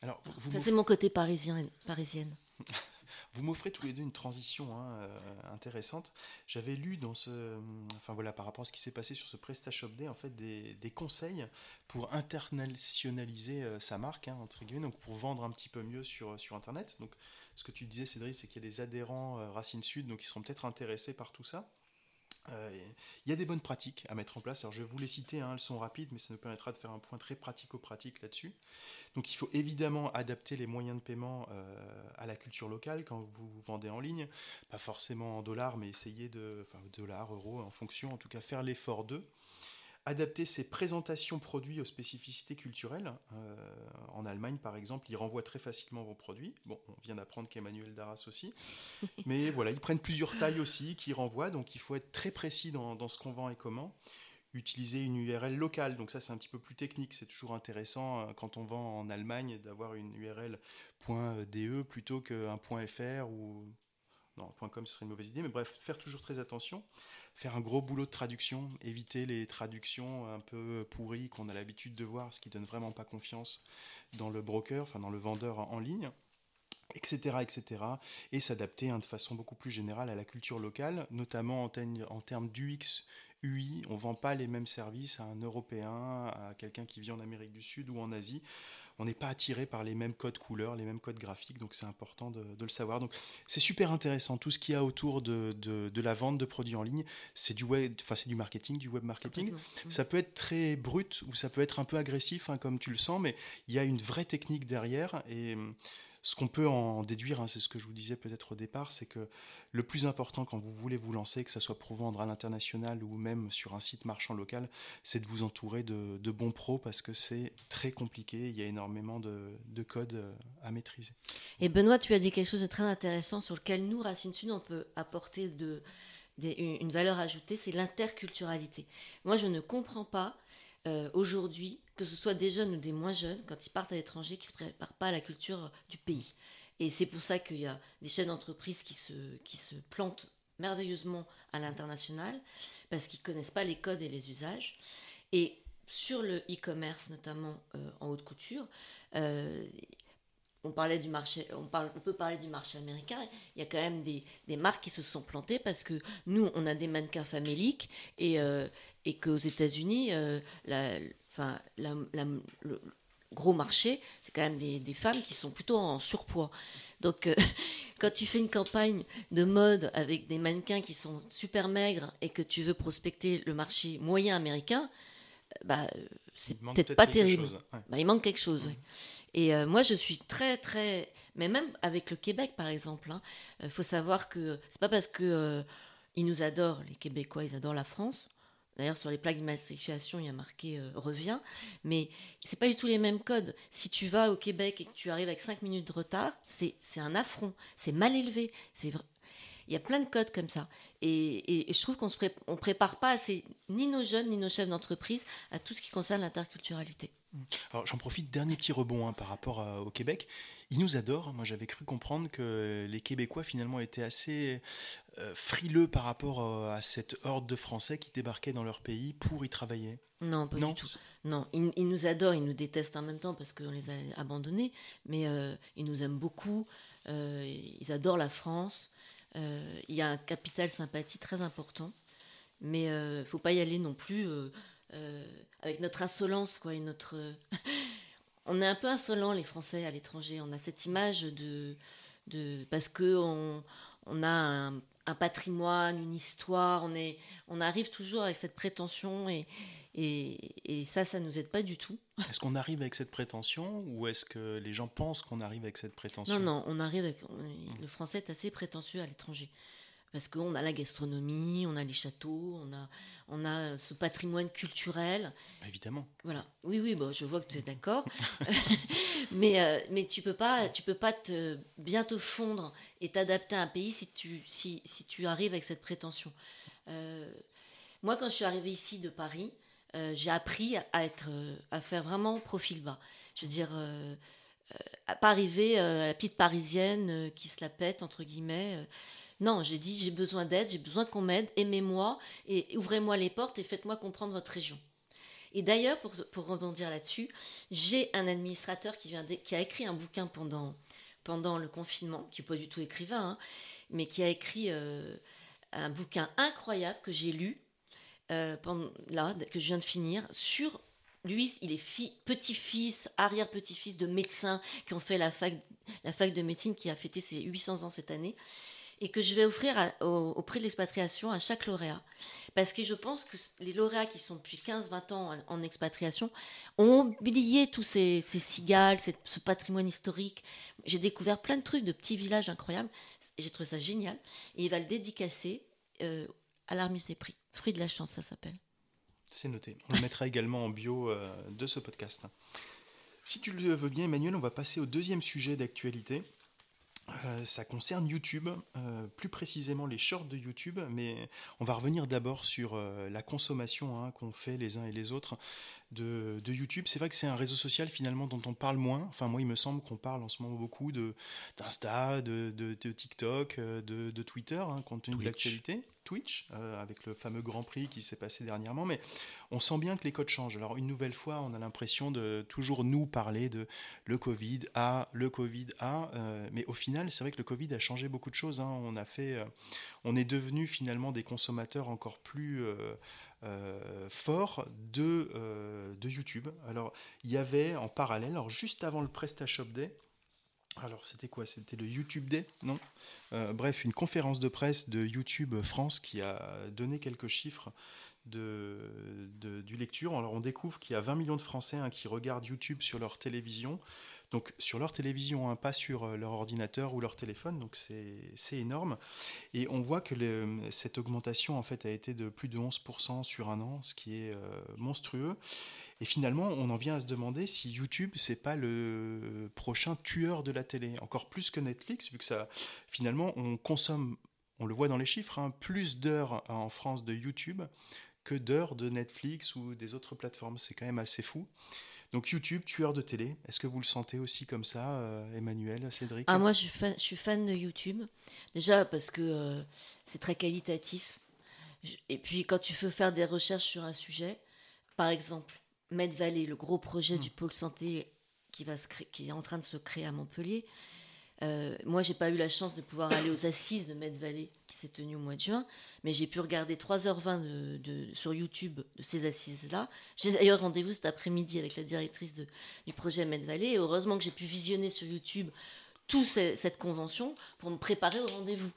Alors, ça, c'est mon côté parisien, parisienne. Vous m'offrez tous les deux une transition hein, euh, intéressante. J'avais lu dans ce, enfin voilà, par rapport à ce qui s'est passé sur ce PrestaShop Day, en fait, des, des conseils pour internationaliser euh, sa marque, hein, entre guillemets, donc pour vendre un petit peu mieux sur, sur Internet. Donc, ce que tu disais, Cédric, c'est qu'il y a des adhérents euh, Racine Sud, donc ils seront peut-être intéressés par tout ça. Il y a des bonnes pratiques à mettre en place. Alors je vais vous les citer, hein, elles sont rapides, mais ça nous permettra de faire un point très pratico-pratique là-dessus. Donc il faut évidemment adapter les moyens de paiement à la culture locale quand vous vendez en ligne. Pas forcément en dollars, mais essayer de, enfin dollars, euros, en fonction, en tout cas faire l'effort d'eux adapter ses présentations produits aux spécificités culturelles. Euh, en Allemagne, par exemple, ils renvoient très facilement vos produits. Bon, on vient d'apprendre qu'Emmanuel Darras aussi. Mais voilà, ils prennent plusieurs tailles aussi qui renvoient, donc il faut être très précis dans, ce qu'on vend et comment. Utiliser une URL locale, donc ça c'est un petit peu plus technique, c'est toujours intéressant euh, quand on vend en Allemagne d'avoir une URL .de plutôt qu'un .fr ou non, .com ce serait une mauvaise idée, mais bref, faire toujours très attention faire un gros boulot de traduction, éviter les traductions un peu pourries qu'on a l'habitude de voir, ce qui donne vraiment pas confiance dans le broker, enfin dans le vendeur en ligne etc., etc., et s'adapter hein, de façon beaucoup plus générale à la culture locale, notamment en, en termes d'UX, UI. On ne vend pas les mêmes services à un Européen, à quelqu'un qui vit en Amérique du Sud ou en Asie on n'est pas attiré par les mêmes codes couleurs, les mêmes codes graphiques, donc c'est important de, le savoir. Donc c'est super intéressant. Tout ce qu'il y a autour de, la vente de produits en ligne, c'est du web, enfin c'est du marketing, du web marketing. Ça peut être très brut ou ça peut être un peu agressif, hein, comme tu le sens, mais il y a une vraie technique derrière et ce qu'on peut en déduire, hein, c'est ce que je vous disais peut-être au départ, c'est que le plus important quand vous voulez vous lancer, que ce soit pour vendre à l'international ou même sur un site marchand local, c'est de vous entourer de, bons pros parce que c'est très compliqué, il y a énormément de, de, codes euh, à maîtriser. Et Benoît, tu as dit quelque chose de très intéressant sur lequel nous, Racine Sud, on peut apporter une valeur ajoutée, c'est l'interculturalité. Moi, je ne comprends pas euh, aujourd'hui, que ce soit des jeunes ou des moins jeunes, quand ils partent à l'étranger, qui ne se préparent pas à la culture du pays. Et c'est pour ça qu'il y a des chefs d'entreprise qui se, qui se plantent merveilleusement à l'international, parce qu'ils ne connaissent pas les codes et les usages. Et sur le e-commerce, notamment euh, en haute couture, euh, on, parlait du marché, on, peut parler du marché américain, il y a quand même des, des, marques qui se sont plantées parce que nous, on a des mannequins faméliques et, et qu'aux États-Unis, euh, la, enfin, le gros marché, c'est quand même des, femmes qui sont plutôt en surpoids. Donc, euh, quand tu fais une campagne de mode avec des mannequins qui sont super maigres et que tu veux prospecter le marché moyen américain, euh, bah, c'est peut-être pas terrible. Bah, il manque quelque chose. Mmh. Et moi, je suis très, très. Mais même avec le Québec, par exemple, il hein, faut savoir que c'est pas parce que ils nous adorent, les Québécois, ils adorent la France, D'ailleurs, sur les plaques d'immatriculation, il y a marqué euh, revient, mais c'est pas du tout les mêmes codes. Si tu vas au Québec et que tu arrives avec 5 minutes de retard, c'est un affront, c'est mal élevé. C'est il y a plein de codes comme ça. Et, je trouve qu'on ne prépare pas assez, ni nos jeunes, ni nos chefs d'entreprise, à tout ce qui concerne l'interculturalité. Alors j'en profite, dernier petit rebond hein, par rapport au Québec. Ils nous adorent. Moi j'avais cru comprendre que les Québécois finalement étaient assez euh, frileux par rapport euh, à cette horde de Français qui débarquaient dans leur pays pour y travailler. Non, pas du tout. Non, ils, nous adorent, ils nous détestent en même temps parce qu'on les a abandonnés, mais euh, ils nous aiment beaucoup. ils adorent la France. Il y a un capital sympathie très important, mais il ne faut pas y aller non plus euh, avec notre insolence, quoi, et notre. on est un peu insolents, les Français, à l'étranger. On a cette image de. de parce que on, on a un, patrimoine, une histoire, on, est, on arrive toujours avec cette prétention et, et, et ça, ça nous aide pas du tout. Est-ce qu'on arrive avec cette prétention ou est-ce que les gens pensent qu'on arrive avec cette prétention? Non, non, on arrive avec. le français est assez prétentieux à l'étranger parce qu'on a la gastronomie, on a les châteaux, on a, on a ce patrimoine culturel. Bah, évidemment. Voilà. Oui, oui, bon, je vois que tu es d'accord. mais, euh, mais tu peux pas, tu peux pas te, bien te fondre et t'adapter à un pays si tu, si, si tu arrives avec cette prétention. Euh, moi, quand je suis arrivée ici de Paris, euh, j'ai appris à, être, à faire vraiment profil bas. Je veux dire, à pas arriver à la petite parisienne qui se la pète, entre guillemets. Non, j'ai dit j'ai besoin d'aide, j'ai besoin qu'on m'aide, aimez-moi et ouvrez-moi les portes et faites-moi comprendre votre région. Et d'ailleurs, pour, rebondir là-dessus, j'ai un administrateur qui, vient qui a écrit un bouquin pendant, pendant le confinement, qui n'est pas du tout écrivain, hein, mais qui a écrit euh, un bouquin incroyable que j'ai lu, euh, là, que je viens de finir, sur lui, il est petit-fils, arrière-petit-fils de médecins qui ont fait la fac, la fac de médecine qui a fêté ses 800 ans cette année. Et que je vais offrir au, prix de l'expatriation à chaque lauréat. Parce que je pense que les lauréats qui sont depuis 15-20 ans en, expatriation ont oublié tous ces, cigales, ce patrimoine historique. J'ai découvert plein de trucs, de petits villages incroyables. J'ai trouvé ça génial. Et il va le dédicacer euh, à la remise des prix. Fruit de la chance, ça s'appelle. C'est noté. On le mettra également en bio euh, de ce podcast. Si tu le veux bien, Emmanuel, on va passer au deuxième sujet d'actualité. Euh, ça concerne YouTube, euh, plus précisément les shorts de YouTube, mais on va revenir d'abord sur euh, la consommation hein, qu'ont fait les uns et les autres de, YouTube. C'est vrai que c'est un réseau social finalement dont on parle moins. Enfin, moi, il me semble qu'on parle en ce moment beaucoup d'Insta, de, de, de, TikTok, de, Twitter, hein, compte tenu de l'actualité. Twitch, euh, avec le fameux Grand Prix qui s'est passé dernièrement, mais on sent bien que les codes changent. Alors une nouvelle fois, on a l'impression de toujours nous parler de le Covid a, le Covid a, euh, mais au final, c'est vrai que le Covid a changé beaucoup de choses. Hein. On a fait, euh, on est devenu finalement des consommateurs encore plus forts de, de YouTube. Alors il y avait en parallèle, alors juste avant le PrestaShop Day, alors c'était quoi? C'était le YouTube Day Non? Euh, Bref, une conférence de presse de YouTube France qui a donné quelques chiffres de, du lecture. Alors on découvre qu'il y a 20 millions de Français hein, qui regardent YouTube sur leur télévision. Donc sur leur télévision, hein, pas sur euh, leur ordinateur ou leur téléphone, donc c'est énorme. Et on voit que cette augmentation en fait a été de plus de 11% sur un an, ce qui est euh, monstrueux. Et finalement, on en vient à se demander si YouTube, c'est pas le prochain tueur de la télé, encore plus que Netflix, vu que ça, finalement, on consomme, on le voit dans les chiffres, hein, plus d'heures en France de YouTube que d'heures de Netflix ou des autres plateformes. C'est quand même assez fou. Donc YouTube, tueur de télé, est-ce que vous le sentez aussi comme ça, euh, Emmanuel, Cédric ah, Moi, je suis, fan, de YouTube. Déjà parce que euh, c'est très qualitatif. Et puis quand tu veux faire des recherches sur un sujet, par exemple, Med Valley, le gros projet du hmm. pôle santé qui, va se qui est en train de se créer à Montpellier. Euh, moi, j'ai pas eu la chance de pouvoir aller aux assises de Med Valley qui s'est tenue au mois de juin, mais j'ai pu regarder 3h20 de, sur YouTube de ces assises-là. J'ai d'ailleurs rendez-vous cet après-midi avec la directrice du projet Med Valley, et heureusement que j'ai pu visionner sur YouTube toute cette convention pour me préparer au rendez-vous.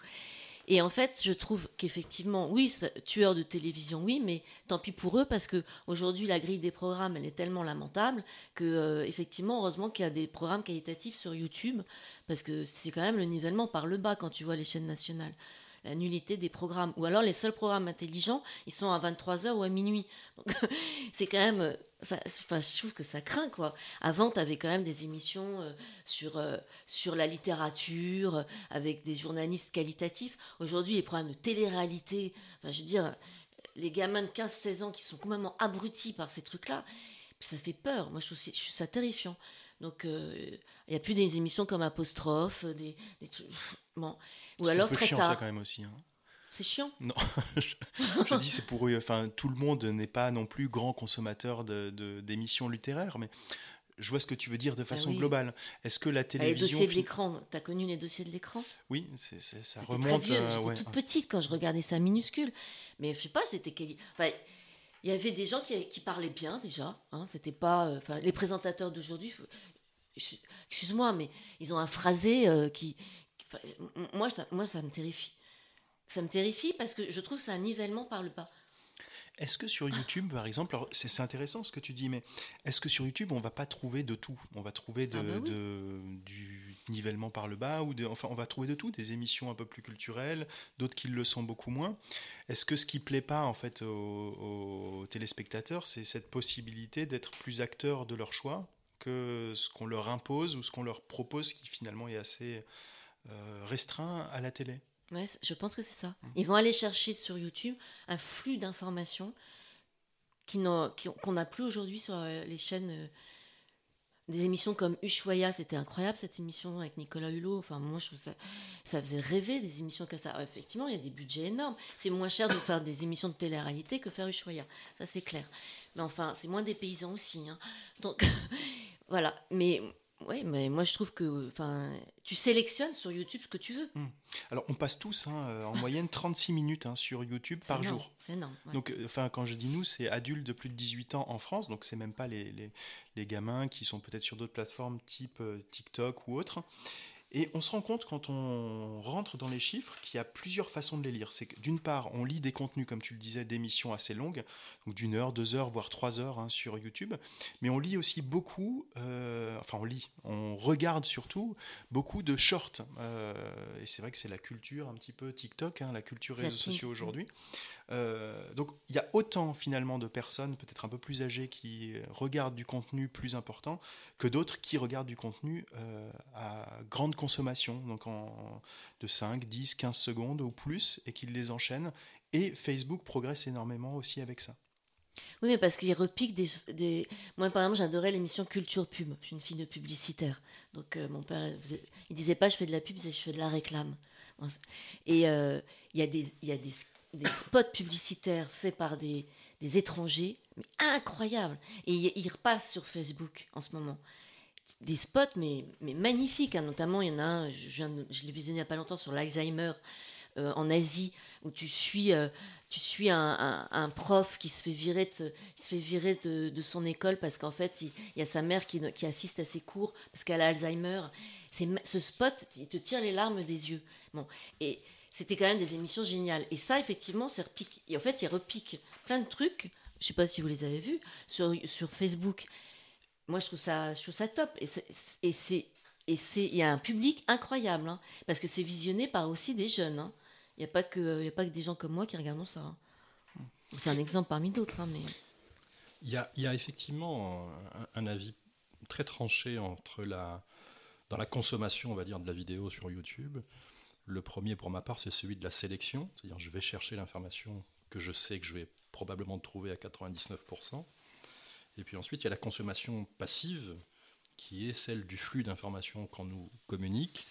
Et en fait, je trouve qu'effectivement, oui, tueur de télévision, oui, mais tant pis pour eux parce que aujourd'hui la grille des programmes, elle est tellement lamentable que euh, effectivement, heureusement qu'il y a des programmes qualitatifs sur YouTube parce que c'est quand même le nivellement par le bas quand tu vois les chaînes nationales la nullité des programmes. Ou alors les seuls programmes intelligents, ils sont à 23h ou à minuit. C'est quand même... Euh, ça, je trouve que ça craint, quoi. Avant, tu avais quand même des émissions euh, sur, euh, sur la littérature, avec des journalistes qualitatifs. Aujourd'hui, les programmes de télé-réalité, enfin, je veux dire, les gamins de 15-16 ans qui sont complètement abrutis par ces trucs-là, ça fait peur. Moi, je trouve, ça terrifiant. Donc, il n'y a plus des émissions comme Apostrophe, des trucs... Bon. Ou alors un peu chiant, ça quand même aussi. Hein. C'est chiant Non, je, dis c'est pour eux. Enfin, tout le monde n'est pas non plus grand consommateur d'émissions de, littéraires, mais je vois ce que tu veux dire de ah façon globale. Est-ce que la télévision. Les dossiers de l'écran, tu as connu les dossiers de l'écran? Oui, c'est, ça remonte. Très euh, J'étais toute petite quand je regardais ça minuscule. Mais je sais pas, c'était. Enfin, il y avait des gens qui, qui parlaient bien déjà. Hein, c'était pas. Euh, enfin, les présentateurs d'aujourd'hui, excuse-moi, mais ils ont un phrasé euh, qui, moi, ça, moi, ça me terrifie. Ça me terrifie parce que je trouve c'est un nivellement par le bas. Est-ce que sur YouTube, par exemple, c'est intéressant ce que tu dis, mais est-ce que sur YouTube, on va pas trouver de tout? On va trouver de, ah bah du nivellement par le bas, ou de, enfin, on va trouver de tout, des émissions un peu plus culturelles, d'autres qui le sont beaucoup moins. Est-ce que ce qui plaît pas en fait aux, aux téléspectateurs, c'est cette possibilité d'être plus acteurs de leur choix que ce qu'on leur impose ou ce qu'on leur propose, qui finalement est assez restreint à la télé. Ouais, je pense que c'est ça. Mmh. Ils vont aller chercher sur YouTube un flux d'informations qu'on n'a plus aujourd'hui sur euh, les chaînes. Euh, des émissions comme Ushuaïa, c'était incroyable cette émission avec Nicolas Hulot. Enfin, moi, je trouve ça, ça faisait rêver des émissions comme ça. effectivement, il y a des budgets énormes. C'est moins cher de faire des émissions de télé-réalité que faire Ushuaïa. Ça, c'est clair. Mais enfin, c'est moins des paysans aussi. Hein. Donc, voilà. Mais oui, mais moi je trouve que enfin, tu sélectionnes sur YouTube ce que tu veux. Hmm. Alors on passe tous hein, euh, en moyenne 36 minutes hein, sur YouTube par jour. C'est énorme. Donc euh, enfin, quand je dis nous, c'est adultes de plus de 18 ans en France, donc c'est même pas les, les, les, gamins qui sont peut-être sur d'autres plateformes type euh, TikTok ou autres. Et on se rend compte quand on rentre dans les chiffres qu'il y a plusieurs façons de les lire. C'est que d'une part, on lit des contenus, comme tu le disais, d'émissions assez longues, donc d'une heure, deux heures, voire trois heures hein, sur YouTube, mais on lit aussi beaucoup, euh, enfin on lit, on regarde surtout beaucoup de shorts. Euh, et c'est vrai que c'est la culture un petit peu TikTok, hein, la culture réseaux sociaux aujourd'hui. Euh, donc il y a autant finalement de personnes, peut-être un peu plus âgées, qui regardent du contenu plus important que d'autres qui regardent du contenu à grande consommation, donc en, de 5, 10, 15 secondes ou plus, et qui les enchaînent. Et Facebook progresse énormément aussi avec ça. Oui, mais parce qu'il repique des, des, Moi, par exemple, j'adorais l'émission Culture Pub. Je suis une fille de publicitaire. Donc, euh, mon père, il disait pas je fais de la pub, je fais de la réclame. Et il y a des, y a des des spots publicitaires faits par des, des étrangers, mais incroyables. Et ils repassent sur Facebook en ce moment. Des spots, mais, mais magnifiques. Hein. Notamment, il y en a un, je, je l'ai visionné il n'y a pas longtemps sur l'Alzheimer euh, en Asie, où tu suis, euh, tu suis un, prof qui se fait virer de, se fait virer de, son école parce qu'en fait, il, y a sa mère qui, qui assiste à ses cours parce qu'elle a Alzheimer. Ce spot, il te tire les larmes des yeux. Bon, et c'était quand même des émissions géniales. Et ça, effectivement, c'est repique. Et en fait, il repique plein de trucs. Je sais pas si vous les avez vus sur, sur Facebook. Moi, je trouve ça, je trouve ça top. Et c'est et c'est il y a un public incroyable hein, parce que c'est visionné par aussi des jeunes. Hein. Il n'y a pas que il a pas que des gens comme moi qui regardent ça. Hein. C'est un exemple parmi d'autres, mais il y a, y a effectivement un, un, avis très tranché entre la dans la consommation, on va dire, de la vidéo sur YouTube le premier, pour ma part, c'est celui de la sélection, c'est-à-dire je vais chercher l'information que je sais que je vais probablement trouver à 99%. Et puis ensuite, il y a la consommation passive, qui est celle du flux d'informations qu'on nous communique.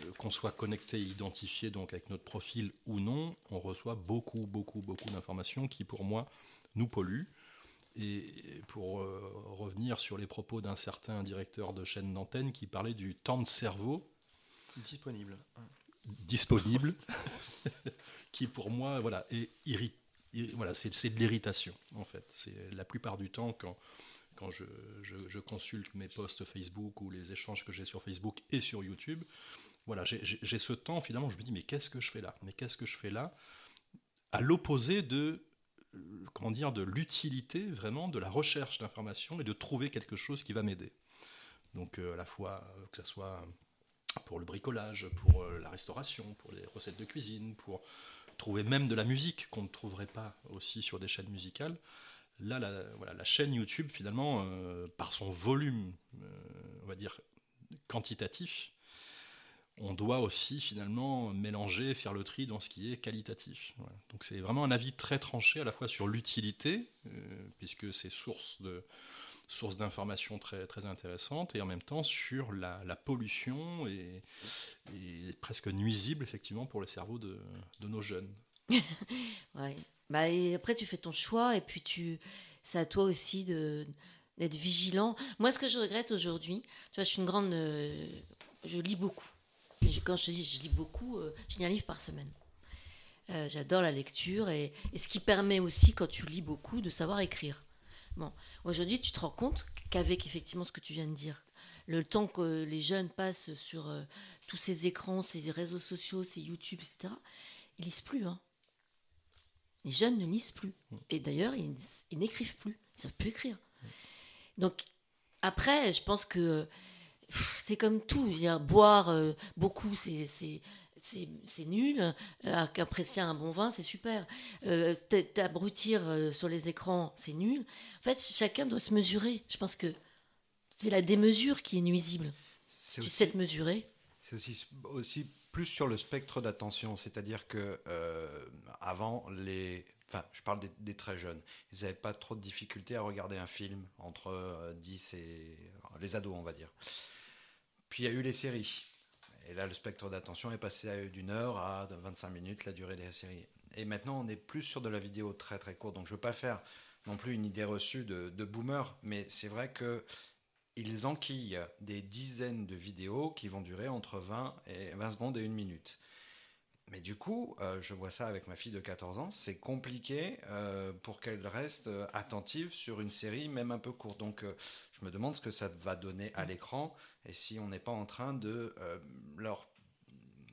Euh, qu'on soit connecté, identifié donc avec notre profil ou non, on reçoit beaucoup, beaucoup, beaucoup d'informations qui, pour moi, nous polluent. Et pour euh, revenir sur les propos d'un certain directeur de chaîne d'antenne qui parlait du temps de cerveau disponible disponible, qui pour moi voilà, est Voilà, c'est de l'irritation en fait. C'est la plupart du temps quand, quand je, je, consulte mes posts Facebook ou les échanges que j'ai sur Facebook et sur YouTube, voilà, j'ai ce temps finalement, je me dis mais qu'est-ce que je fais là? Mais qu'est-ce que je fais là? À l'opposé de comment dire de l'utilité vraiment de la recherche d'informations et de trouver quelque chose qui va m'aider. Donc euh, à la fois euh, que ce soit pour le bricolage, pour euh, la restauration, pour les recettes de cuisine, pour trouver même de la musique qu'on ne trouverait pas aussi sur des chaînes musicales. Là, la, voilà, la chaîne YouTube, finalement, euh, par son volume, euh, on va dire, quantitatif, on doit aussi finalement mélanger, faire le tri dans ce qui est qualitatif. Donc c'est vraiment un avis très tranché à la fois sur l'utilité, puisque c'est source de, source d'informations très, très intéressante, et en même temps sur la, pollution et, presque nuisible effectivement pour le cerveau de, nos jeunes. ouais. Bah, après tu fais ton choix et puis tu, c'est à toi aussi de d'être vigilant. Moi, ce que je regrette aujourd'hui, tu vois, je suis une grande, euh, je lis beaucoup. Quand je te dis je lis beaucoup, euh, je lis un livre par semaine. Euh, j'adore la lecture et, ce qui permet aussi, quand tu lis beaucoup, de savoir écrire. Bon, aujourd'hui, tu te rends compte qu'avec effectivement ce que tu viens de dire, le temps que les jeunes passent sur euh, tous ces écrans, ces réseaux sociaux, ces YouTube, etc., ils lisent plus. Hein. Les jeunes ne lisent plus. Mm. Et d'ailleurs, ils, n'écrivent plus. Ils ne savent plus écrire. Donc, après, je pense que c'est comme tout. boire euh, beaucoup, c'est c'est nul. Euh, qu'apprécier un bon vin, c'est super. Euh, T'abrutir euh, sur les écrans, c'est nul. En fait, chacun doit se mesurer. Je pense que c'est la démesure qui est nuisible. tu sais te mesurer. C'est aussi, aussi plus sur le spectre d'attention. C'est-à-dire que euh, avant, les. Enfin, je parle des, très jeunes. Ils n'avaient pas trop de difficultés à regarder un film entre 10 et. les ados, on va dire. Puis il y a eu les séries et là, le spectre d'attention est passé d'une heure à 25 minutes, la durée des séries. Et maintenant, on est plus sur de la vidéo très très courte. Donc, je ne veux pas faire non plus une idée reçue de, boomer, mais c'est vrai que ils enquillent des dizaines de vidéos qui vont durer entre 20, et 20 secondes et une minute. mais du coup, euh, je vois ça avec ma fille de 14 ans, c'est compliqué euh, pour qu'elle reste euh, attentive sur une série, même un peu courte. Donc, je me demande ce que ça va donner à l'écran et si on n'est pas en train de leur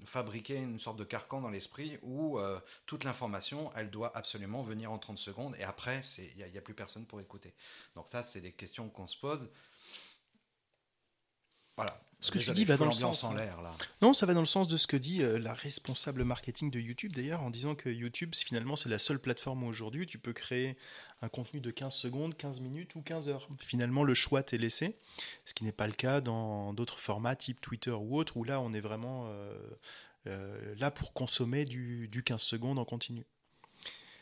fabriquer une sorte de carcan dans l'esprit où toute l'information, elle doit absolument venir en 30 secondes et après, il n'y a, a, plus personne pour écouter. Donc ça, c'est des questions qu'on se pose. Voilà. Ce que tu dis va dans le sens. En l'air, là. Non, ça va dans le sens de ce que dit euh, la responsable marketing de YouTube d'ailleurs, en disant que YouTube, finalement, c'est la seule plateforme où aujourd'hui tu peux créer un contenu de 15 secondes, 15 minutes ou 15 heures. Finalement, le choix t'est laissé, ce qui n'est pas le cas dans d'autres formats type Twitter ou autre, où là, on est vraiment euh, euh, là pour consommer du, du, 15 secondes en continu.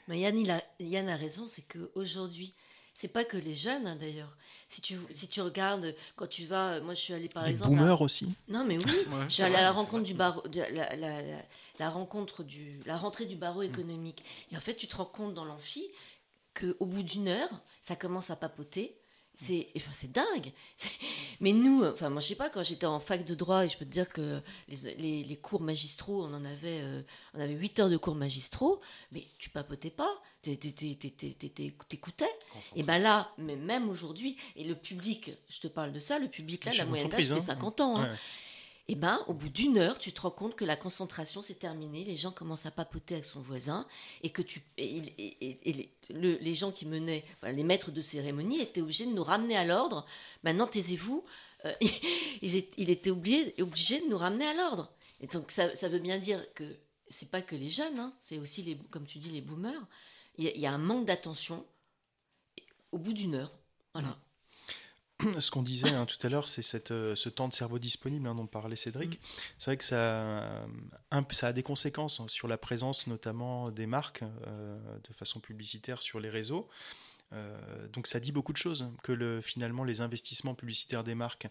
Mais Yann, il a, Yann a raison, c'est qu'aujourd'hui, c'est pas que les jeunes hein, d'ailleurs. Si tu, si tu regardes, quand tu vas. Moi, je suis allée par les exemple. boomers aussi Non, mais oui. je suis allée à la rencontre du barreau. La, la, la, rencontre du, la rentrée du barreau économique. Et en fait, tu te rends compte dans l'amphi qu'au bout d'une heure, ça commence à papoter. C'est enfin, c'est dingue. Mais nous, enfin moi je sais pas, quand j'étais en fac de droit, et je peux te dire que les, les, les cours magistraux, on en avait, euh, on avait 8 heures de cours magistraux, mais tu papotais pas, t'écoutais. Et ben là, mais même aujourd'hui, et le public, je te parle de ça, le public là, la moyenne d'âge c'était 50 hein. ans. Hein et ben, au bout d'une heure, tu te rends compte que la concentration s'est terminée, les gens commencent à papoter avec son voisin, et que tu, et, les, gens qui menaient, les maîtres de cérémonie étaient obligés de nous ramener à l'ordre. Maintenant, taisez-vous. Euh, il était obligé, obligé de nous ramener à l'ordre. Et donc, ça, ça, veut bien dire que c'est pas que les jeunes, hein, c'est aussi les, comme tu dis, les boomers. Il y, a un manque d'attention au bout d'une heure. Voilà ce qu'on disait hein, tout à l'heure, c'est euh, ce temps de cerveau disponible hein, dont parlait Cédric. Mm. C'est vrai que ça, euh, ça a des conséquences hein, sur la présence notamment des marques euh, de façon publicitaire sur les réseaux. donc ça dit beaucoup de choses, que le, finalement les investissements publicitaires des marques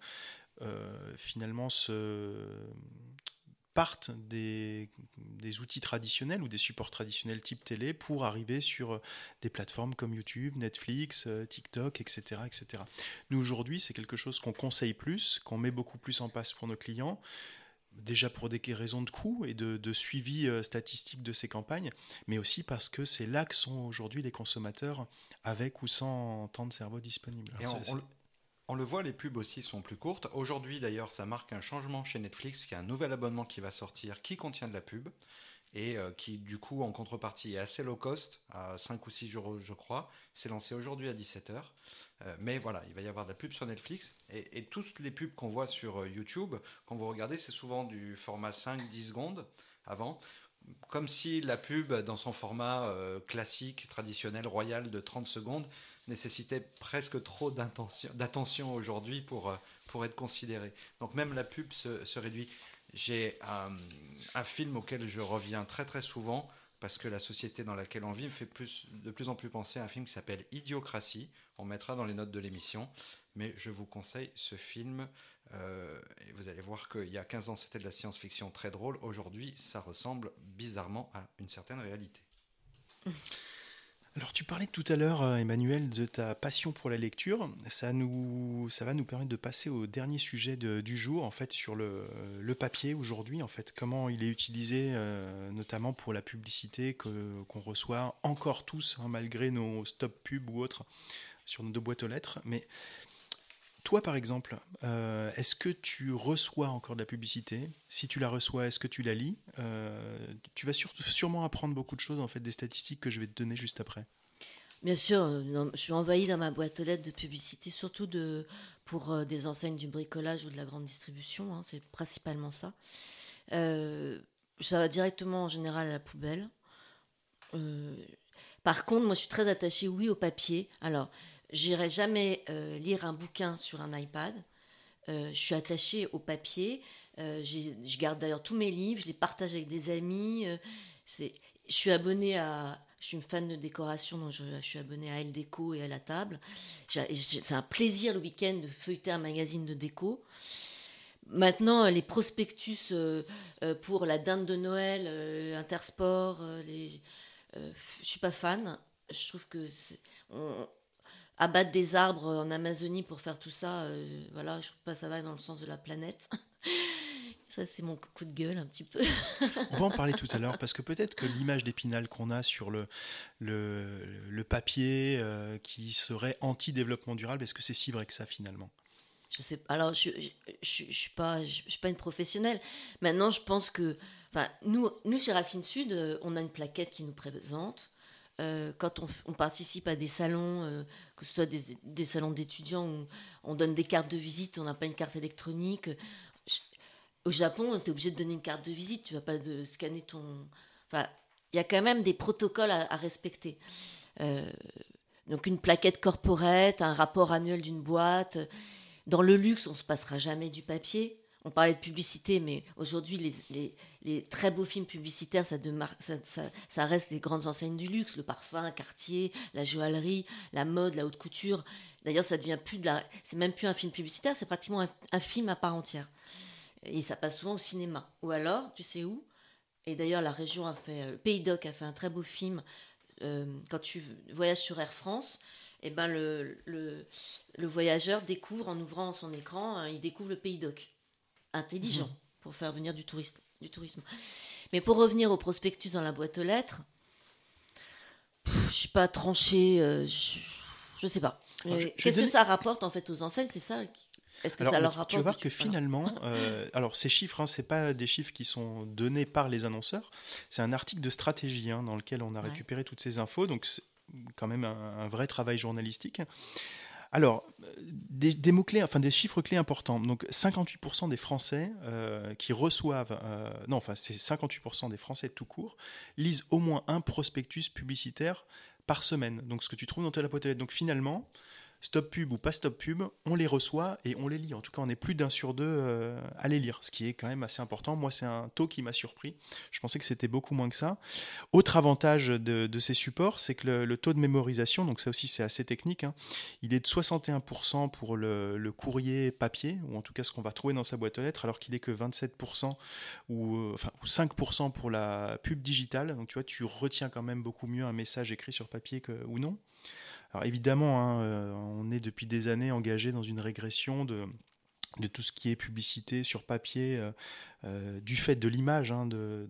finalement se, partent des, des, outils traditionnels ou des supports traditionnels type télé pour arriver sur euh, des plateformes comme YouTube, Netflix, euh, TikTok, etc. etc. Nous, aujourd'hui, c'est quelque chose qu'on conseille plus, qu'on met beaucoup plus en place pour nos clients, déjà pour des raisons de coût et de, suivi euh, statistique de ces campagnes, mais aussi parce que c'est là que sont aujourd'hui les consommateurs avec ou sans temps de cerveau disponible. On le voit, les pubs aussi sont plus courtes. Aujourd'hui, d'ailleurs, ça marque un changement chez Netflix, qui a un nouvel abonnement qui va sortir, qui contient de la pub, et euh, qui, du coup, en contrepartie, est assez low cost, à 5 ou 6 euros, je crois. C'est lancé aujourd'hui à 17h. Euh, mais voilà, il va y avoir de la pub sur Netflix. Et, toutes les pubs qu'on voit sur euh, YouTube, quand vous regardez, c'est souvent du format 5-10 secondes avant comme si la pub, dans son format classique, traditionnel, royal de 30 secondes, nécessitait presque trop d'attention aujourd'hui pour, euh, pour être considéré. Donc même la pub se, réduit. J'ai un, un, film auquel je reviens très très souvent parce que la société dans laquelle on vit me fait de plus en plus penser à un film qui s'appelle Idiocratie. On mettra dans les notes de l'émission. Mais je vous conseille ce film. Euh, et vous allez voir qu'il y a 15 ans, c'était de la science-fiction très drôle. Aujourd'hui, ça ressemble bizarrement à une certaine réalité. Alors tu parlais tout à l'heure, euh, Emmanuel, de ta passion pour la lecture. Ça, nous, ça va nous permettre de passer au dernier sujet du jour, en fait, sur le, papier aujourd'hui, en fait, comment il est utilisé, euh, notamment pour la publicité que, qu'on reçoit encore tous, hein, malgré nos stop pubs ou autres, sur nos deux boîtes aux lettres. Mais toi, par exemple, euh, est-ce que tu reçois encore de la publicité? Si tu la reçois, est-ce que tu la lis? Euh, Tu vas sûrement apprendre beaucoup de choses, en fait, des statistiques que je vais te donner juste après. Bien sûr, euh, je suis envahie dans ma boîte aux lettres de publicité, surtout de, pour des enseignes du bricolage ou de la grande distribution. Hein, c'est principalement ça. ça va directement, en général, à la poubelle. par contre, moi, je suis très attachée, oui, au papier. Alors, J'irai jamais euh, lire un bouquin sur un iPad. Euh, je suis attachée au papier. Euh, je garde d'ailleurs tous mes livres, je les partage avec des amis. je suis abonnée à. Je suis une fan de décoration, donc je, suis abonnée à Elle Déco et à La Table. c'est un plaisir le week-end de feuilleter un magazine de déco. Maintenant, les prospectus pour la dinde de Noël, Intersport, les, je suis pas fan. Je trouve que abattre des arbres en Amazonie pour faire tout ça, euh, voilà, je trouve pas ça va dans le sens de la planète. Ça, c'est mon coup de gueule un petit peu. On va en parler tout à l'heure parce que peut-être que l'image d'épinal qu'on a sur le, le, papier euh, qui serait anti-développement durable, est-ce que c'est si vrai que ça finalement? Je sais Alors, je ne je, je, suis, pas, je, suis pas une professionnelle. Maintenant, je pense que. Enfin, nous, nous, chez Racine Sud, euh, on a une plaquette qui nous présente. Euh, quand on, participe à des salons, que ce soit des, salons d'étudiants où on donne des cartes de visite, on n'a pas une carte électronique. Au Japon, tu es obligé de donner une carte de visite, tu vas pas scanner ton. Enfin, il y a quand même des protocoles à, respecter. Euh, donc une plaquette corporate, un rapport annuel d'une boîte. Dans le luxe, on se passera jamais du papier. On parlait de publicité, mais aujourd'hui, les, très beaux films publicitaires, ça, ça, ça, reste les grandes enseignes du luxe, le parfum, Cartier, la joaillerie, la mode, la haute couture. D'ailleurs, ça devient plus de la, c'est même plus un film publicitaire, c'est pratiquement un, film à part entière. Et ça passe souvent au cinéma. Ou alors, tu sais où? Et d'ailleurs, la région a fait, le euh, Pays Doc a fait un très beau film. Euh, quand tu voyages sur Air France, et eh ben le, le, le, voyageur découvre en ouvrant son écran, hein, il découvre le Pays Doc. Intelligent mhm. pour faire venir du, touriste, du tourisme. Mais pour revenir au prospectus dans la boîte aux lettres, je ne suis pas tranché. Euh, je, ne sais pas. Qu'est-ce que ça rapporte en fait aux enseignes? C'est ça est-ce que ça leur rapporte Tu vas voir que finalement, euh, alors ces chiffres, hein, c'est pas des chiffres qui sont donnés par les annonceurs. C'est un article de stratégie hein, dans lequel on a récupéré toutes ces infos. Donc c'est quand même un, vrai travail journalistique. Alors, des, mots-clés, enfin des chiffres clés importants. Donc, 58% des Français euh, qui reçoivent, euh, non, enfin, c'est 58% des Français tout court, lisent au moins un prospectus publicitaire par semaine. Donc, ce que tu trouves dans ta boîte Donc, finalement, stop pub ou pas stop pub, on les reçoit et on les lit. En tout cas, on est plus d'un sur deux euh, à les lire, ce qui est quand même assez important. Moi, c'est un taux qui m'a surpris. Je pensais que c'était beaucoup moins que ça. Autre avantage de, ces supports, c'est que le, taux de mémorisation, donc ça aussi c'est assez technique, hein, il est de 61% pour le, courrier papier, ou en tout cas ce qu'on va trouver dans sa boîte aux lettres, alors qu'il est que 27% ou, euh, enfin, ou 5% pour la pub digitale. Donc tu vois, tu retiens quand même beaucoup mieux un message écrit sur papier ou non. Alors évidemment, hein, euh, on est depuis des années engagé dans une régression de, de tout ce qui est publicité sur papier euh, euh, du fait de l'image hein, de,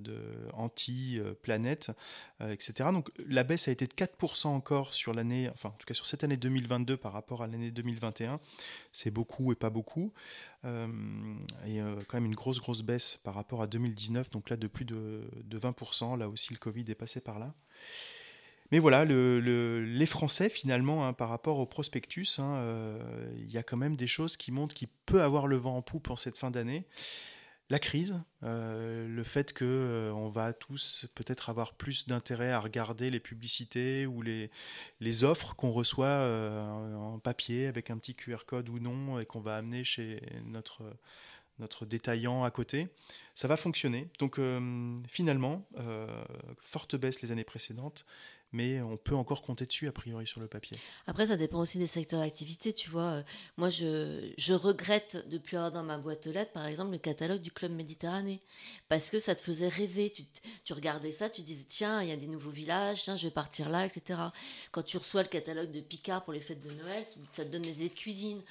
anti-planète, etc. Donc la baisse a été de 4% encore sur l'année, enfin en tout cas sur cette année 2022 par rapport à l'année 2021. C'est beaucoup et pas beaucoup. et quand même une grosse grosse baisse par rapport à 2019, donc là de plus de, de 20%. Là aussi le Covid est passé par là. Mais voilà, les Français, finalement, hein, par rapport au prospectus, hein, euh, il y a quand même des choses qui montrent qu'il peut avoir le vent en poupe en cette fin d'année. La crise, euh, le fait qu'on euh, va tous peut-être avoir plus d'intérêt à regarder les publicités ou les, offres qu'on reçoit en papier avec un petit QR code ou non et qu'on va amener chez notre détaillant à côté, ça va fonctionner. Donc finalement, forte baisse les années précédentes, mais on peut encore compter dessus a priori sur le papier. Après, ça dépend aussi des secteurs d'activité. Tu vois, euh, moi, je, je regrette depuis avoir dans ma boîte aux lettres, par exemple, le catalogue du Club Méditerranée, parce que ça te faisait rêver. Tu, tu regardais ça, tu disais, tiens, il y a des nouveaux villages, tiens, je vais partir là, etc. Quand tu reçois le catalogue de Picard pour les fêtes de Noël, ça te donne des idées de cuisine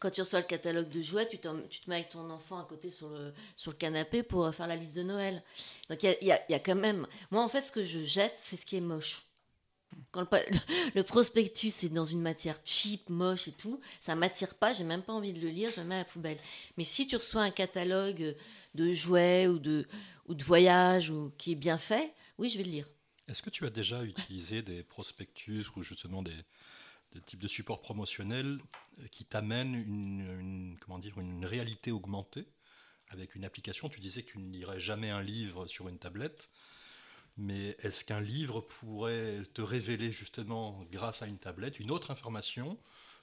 quand tu reçois le catalogue de jouets, tu, tu, te mets avec ton enfant à côté sur le, sur le canapé pour faire la liste de Noël. Donc il y, y a, quand même. Moi, en fait, ce que je jette, c'est ce qui est moche. Quand le, prospectus est dans une matière cheap, moche et tout, ça m'attire pas, j'ai même pas envie de le lire, je le mets à la poubelle. Mais si tu reçois un catalogue de jouets ou de, ou de voyages ou, qui est bien fait, oui, je vais le lire. Est-ce que tu as déjà utilisé des prospectus ou justement des, des types de supports promotionnels qui t'amènent une, comment dire, une réalité augmentée? Avec une application Tu disais que tu ne lirais jamais un livre sur une tablette. Mais est-ce qu'un livre pourrait te révéler justement, grâce à une tablette, une autre information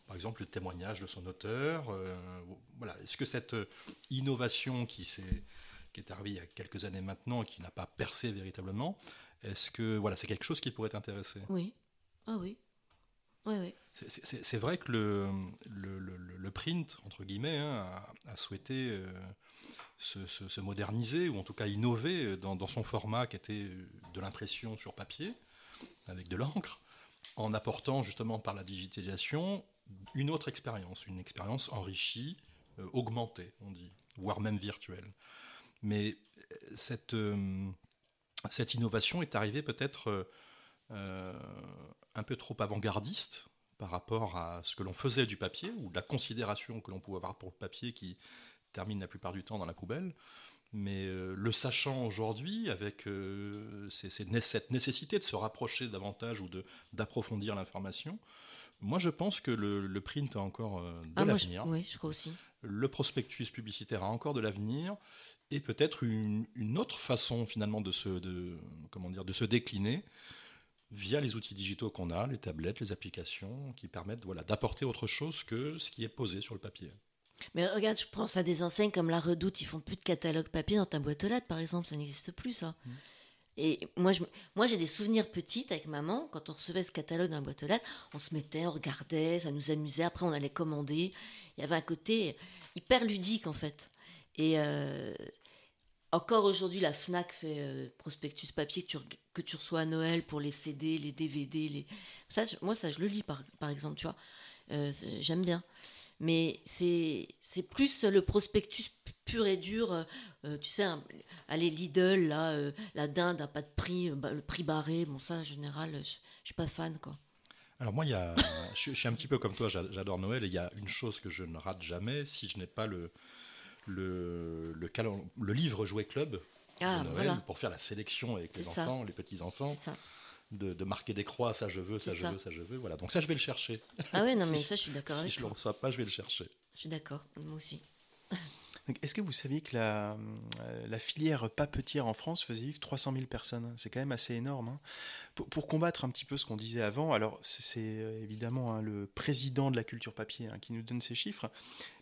par exemple le témoignage de son auteur. Euh, voilà. Est-ce que cette innovation qui, est, qui est arrivée il y a quelques années maintenant et qui n'a pas percé véritablement, est-ce que voilà, c'est quelque chose qui pourrait t'intéresser? Oui. Ah oui. Oui, oui. C'est vrai que le, le, le, print, entre guillemets, hein, a, souhaité euh, se, moderniser, ou en tout cas innover dans, son format qui était de l'impression sur papier, avec de l'encre, en apportant justement par la digitalisation une autre expérience, une expérience enrichie, euh, augmentée, on dit, voire même virtuelle. Mais cette, cette innovation est arrivée peut-être un peu trop avant-gardiste par rapport à ce que l'on faisait du papier, ou de la considération que l'on pouvait avoir pour le papier qui termine la plupart du temps dans la poubelle. Mais euh, le sachant aujourd'hui, avec euh, cette nécessité de se rapprocher davantage ou d'approfondir l'information, moi je pense que le, print a encore euh, de ah, l'avenir. Oui, je crois aussi. Le prospectus publicitaire a encore de l'avenir et peut-être une, une, autre façon finalement de se, de, comment dire, de se décliner via les outils digitaux qu'on a, les tablettes, les applications, qui permettent voilà, d'apporter autre chose que ce qui est posé sur le papier. Mais regarde, je pense à des enseignes comme La Redoute, ils font plus de catalogue papier dans ta boîte aux lettres, par exemple, ça n'existe plus, ça. Mm. Et moi, je, moi, j'ai des souvenirs petites avec maman, quand on recevait ce catalogue dans la boîte aux lettres, on se mettait, on regardait, ça nous amusait, après on allait commander. Il y avait un côté hyper ludique, en fait. Et, euh, encore aujourd'hui, la FNAC fait euh, prospectus papier que tu, que tu, reçois à Noël pour les CD, les DVD. Les... Ça, moi, ça, je le lis, par, par exemple, tu vois. Euh, j'aime bien. Mais c'est plus le prospectus pur et dur. Euh, tu sais, allez, Lidl, là, la dinde n'a pas de prix, bah, le prix barré. Bon, ça, en général, je, ne suis pas fan, quoi. Alors moi, il y a, je, je, suis un petit peu comme toi, j'adore Noël, et il y a une chose que je ne rate jamais, si je n'ai pas le, le, le, le livre Jouet Club ah, pour faire la sélection avec les enfants, les petits-enfants. De, marquer des croix, ça je veux, ça je veux, ça je veux. Voilà, donc ça je vais le chercher. Ah oui, non, mais ça je suis d'accord si je ne le reçois pas, je vais le chercher. Je suis d'accord, moi aussi. Est-ce que vous saviez que la, euh, la, filière papetière en France faisait vivre 300 000 personnes? C'est quand même assez énorme. Hein. Pour, combattre un petit peu ce qu'on disait avant, alors c'est euh, évidemment hein, le président de la culture papier hein, qui nous donne ces chiffres,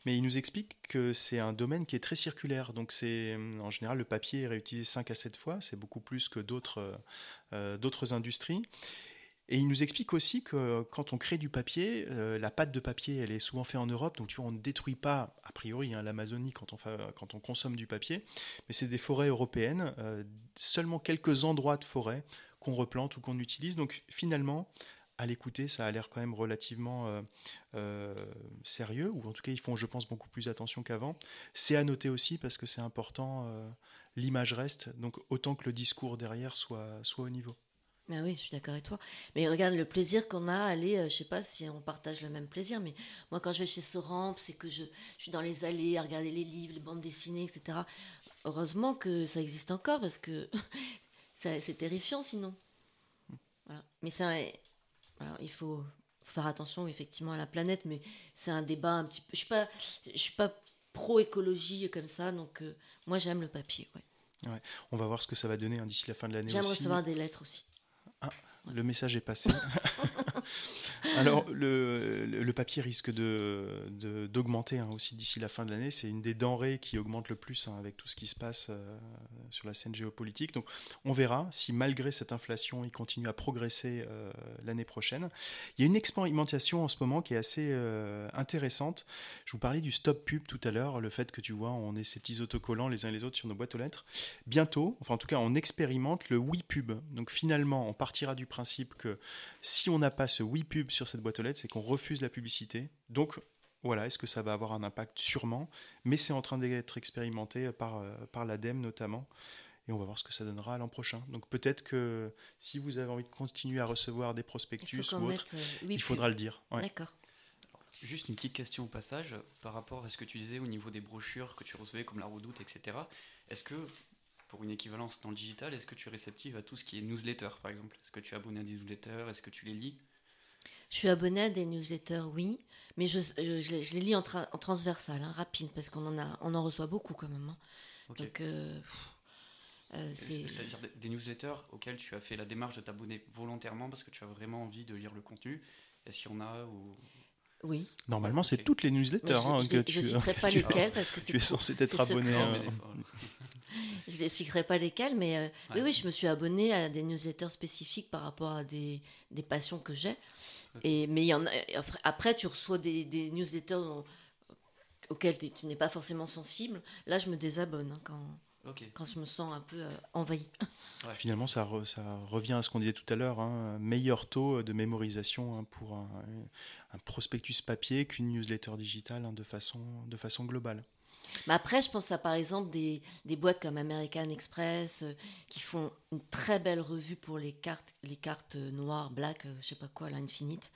mais il nous explique que c'est un domaine qui est très circulaire. Donc c'est en général le papier est réutilisé 5 à 7 fois, c'est beaucoup plus que euh, d'autres industries. Et il nous explique aussi que quand on crée du papier, euh, la pâte de papier, elle est souvent faite en Europe, donc tu vois, on ne détruit pas, a priori, hein, l'Amazonie quand on, consomme du papier, mais c'est des forêts européennes, euh, seulement quelques endroits de forêt qu'on replante ou qu'on utilise. Donc finalement, à l'écouter, ça a l'air quand même relativement euh, sérieux, ou en tout cas, ils font, je pense, beaucoup plus attention qu'avant. C'est à noter aussi parce que c'est important, l'image reste, donc autant que le discours derrière soit, soit au niveau. Ah oui, je suis d'accord avec toi. Mais regarde le plaisir qu'on a à aller, euh, je sais pas si on partage le même plaisir, mais moi quand je vais chez Soramp, c'est que je, suis dans les allées à regarder les livres, les bandes dessinées, etc. Heureusement que ça existe encore parce que c'est terrifiant sinon. Mais ça, il faut faire attention effectivement à la planète, mais c'est un débat un petit peu. Je suis pas, je suis pas pro écologie comme ça, donc euh, moi j'aime le papier. Ouais. On va voir ce que ça va donner hein, d'ici la fin de l'année. J'aime recevoir des lettres aussi. Ah, le message est passé. Alors, le, papier risque de, d'augmenter hein, aussi d'ici la fin de l'année. C'est une des denrées qui augmente le plus hein, avec tout ce qui se passe euh, sur la scène géopolitique. Donc, on verra si malgré cette inflation, il continue à progresser euh, l'année prochaine. Il y a une expérimentation en ce moment qui est assez euh, intéressante. Je vous parlais du stop pub tout à l'heure, le fait que tu vois, on ait ces petits autocollants les uns les autres sur nos boîtes aux lettres. Bientôt, enfin en tout cas, on expérimente le oui pub. Donc, finalement, on partira du principe que si on n'a pas ce oui pub sur cette boîte aux lettres, c'est qu'on refuse la publicité. Donc voilà, est-ce que ça va avoir un impact? Sûrement, mais c'est en train d'être expérimenté par, euh, par l'ADEME notamment. Et on va voir ce que ça donnera l'an prochain. Donc peut-être que si vous avez envie de continuer à recevoir des prospectus ou autres, euh, il faudra le dire. D'accord. Juste une petite question au passage par rapport à ce que tu disais au niveau des brochures que tu recevais comme la Redoute, etc. Est-ce que pour une équivalence dans le digital, est-ce que tu es réceptive à tout ce qui est newsletter, par exemple? Est-ce que tu es abonné à des newsletters? Est-ce que tu les lis? Je suis abonné à des newsletters, oui, mais je, euh, je, les lis en, transversal, hein, rapide, parce qu'on en, a, on en reçoit beaucoup quand même. Hein. Donc, euh, euh, C'est-à-dire des newsletters auxquels tu as fait la démarche de t'abonner volontairement parce que tu as vraiment envie de lire le contenu? Est-ce qu'il y en a ou... Oui. Normalement, c'est toutes les newsletters hein, je, que tu. Je ne citerai pas lesquelles parce que tu es censé être abonné. je ne citerai pas lesquels, mais euh, oui, oui, je me suis abonné à des newsletters spécifiques par rapport à des, des passions que j'ai. Et mais il y en a, après, tu reçois des, des newsletters auxquels tu n'es pas forcément sensible. Là, je me désabonne hein, quand. Quand je me sens un peu euh, envahi. Finalement, ça, ça, revient à ce qu'on disait tout à l'heure, hein, meilleur taux de mémorisation hein, pour un, un, prospectus papier qu'une newsletter digitale hein, de, façon, de façon globale. Mais après, je pense à par exemple des, des boîtes comme American Express euh, qui font une très belle revue pour les cartes, les cartes noires, black, euh, je sais pas quoi, l'Infinite.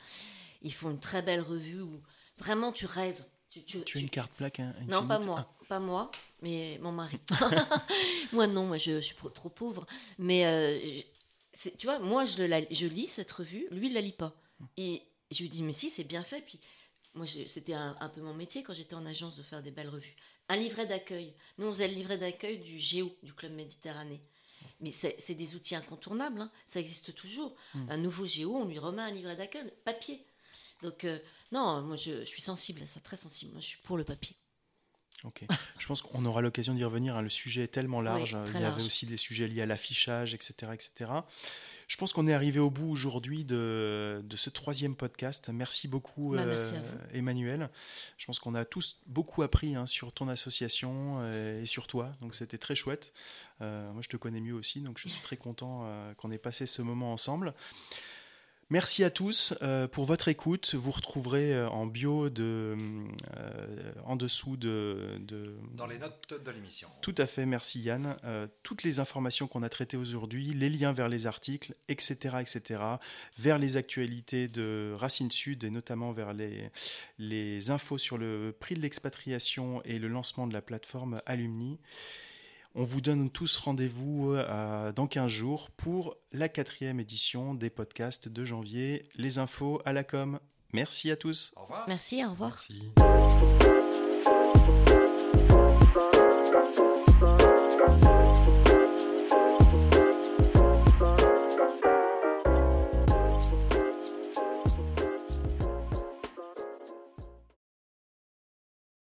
Ils font une très belle revue où vraiment tu rêves. Tu, tu, as une carte black hein, Non, pas moi. Ah. Pas moi, mais mon mari. moi, non, moi, je, suis trop pauvre. Mais euh, tu vois, moi, je, la, je lis cette revue, lui, il la lit pas. Et je lui dis, mais si, c'est bien fait. Puis moi, c'était un, peu mon métier quand j'étais en agence de faire des belles revues. Un livret d'accueil. Nous, on faisait le livret d'accueil du Géo, du Club Méditerranée. Mais c'est des outils incontournables, hein. ça existe toujours. Hmm. Un nouveau Géo, on lui remet un livret d'accueil, papier. Donc, euh, non, moi, je, suis sensible à ça, très sensible. Moi, je suis pour le papier. Ok. Je pense qu'on aura l'occasion d'y revenir. Hein. Le sujet est tellement large. Il y avait aussi des sujets liés à l'affichage, etc., etc. Je pense qu'on est arrivé au bout aujourd'hui de, ce troisième podcast. Merci beaucoup, bah, euh, Emmanuel. Je pense qu'on a tous beaucoup appris hein, sur ton association euh, et sur toi. Donc c'était très chouette. Euh, moi, je te connais mieux aussi, donc je suis très content qu'on ait passé ce moment ensemble. Merci à tous euh, pour votre écoute. Vous retrouverez euh, en bio de, euh, en dessous de, Dans les notes de l'émission. Tout à fait, merci Yann. toutes les informations qu'on a traitées aujourd'hui, les liens vers les articles, etc., etc., vers les actualités de Racine Sud et notamment vers les, les infos sur le prix de l'expatriation et le lancement de la plateforme Alumni. On vous donne tous rendez-vous euh, dans 15 jours pour la quatrième édition des podcasts de janvier. Les infos à la com. Merci à tous. Au revoir. Merci, au revoir. Merci.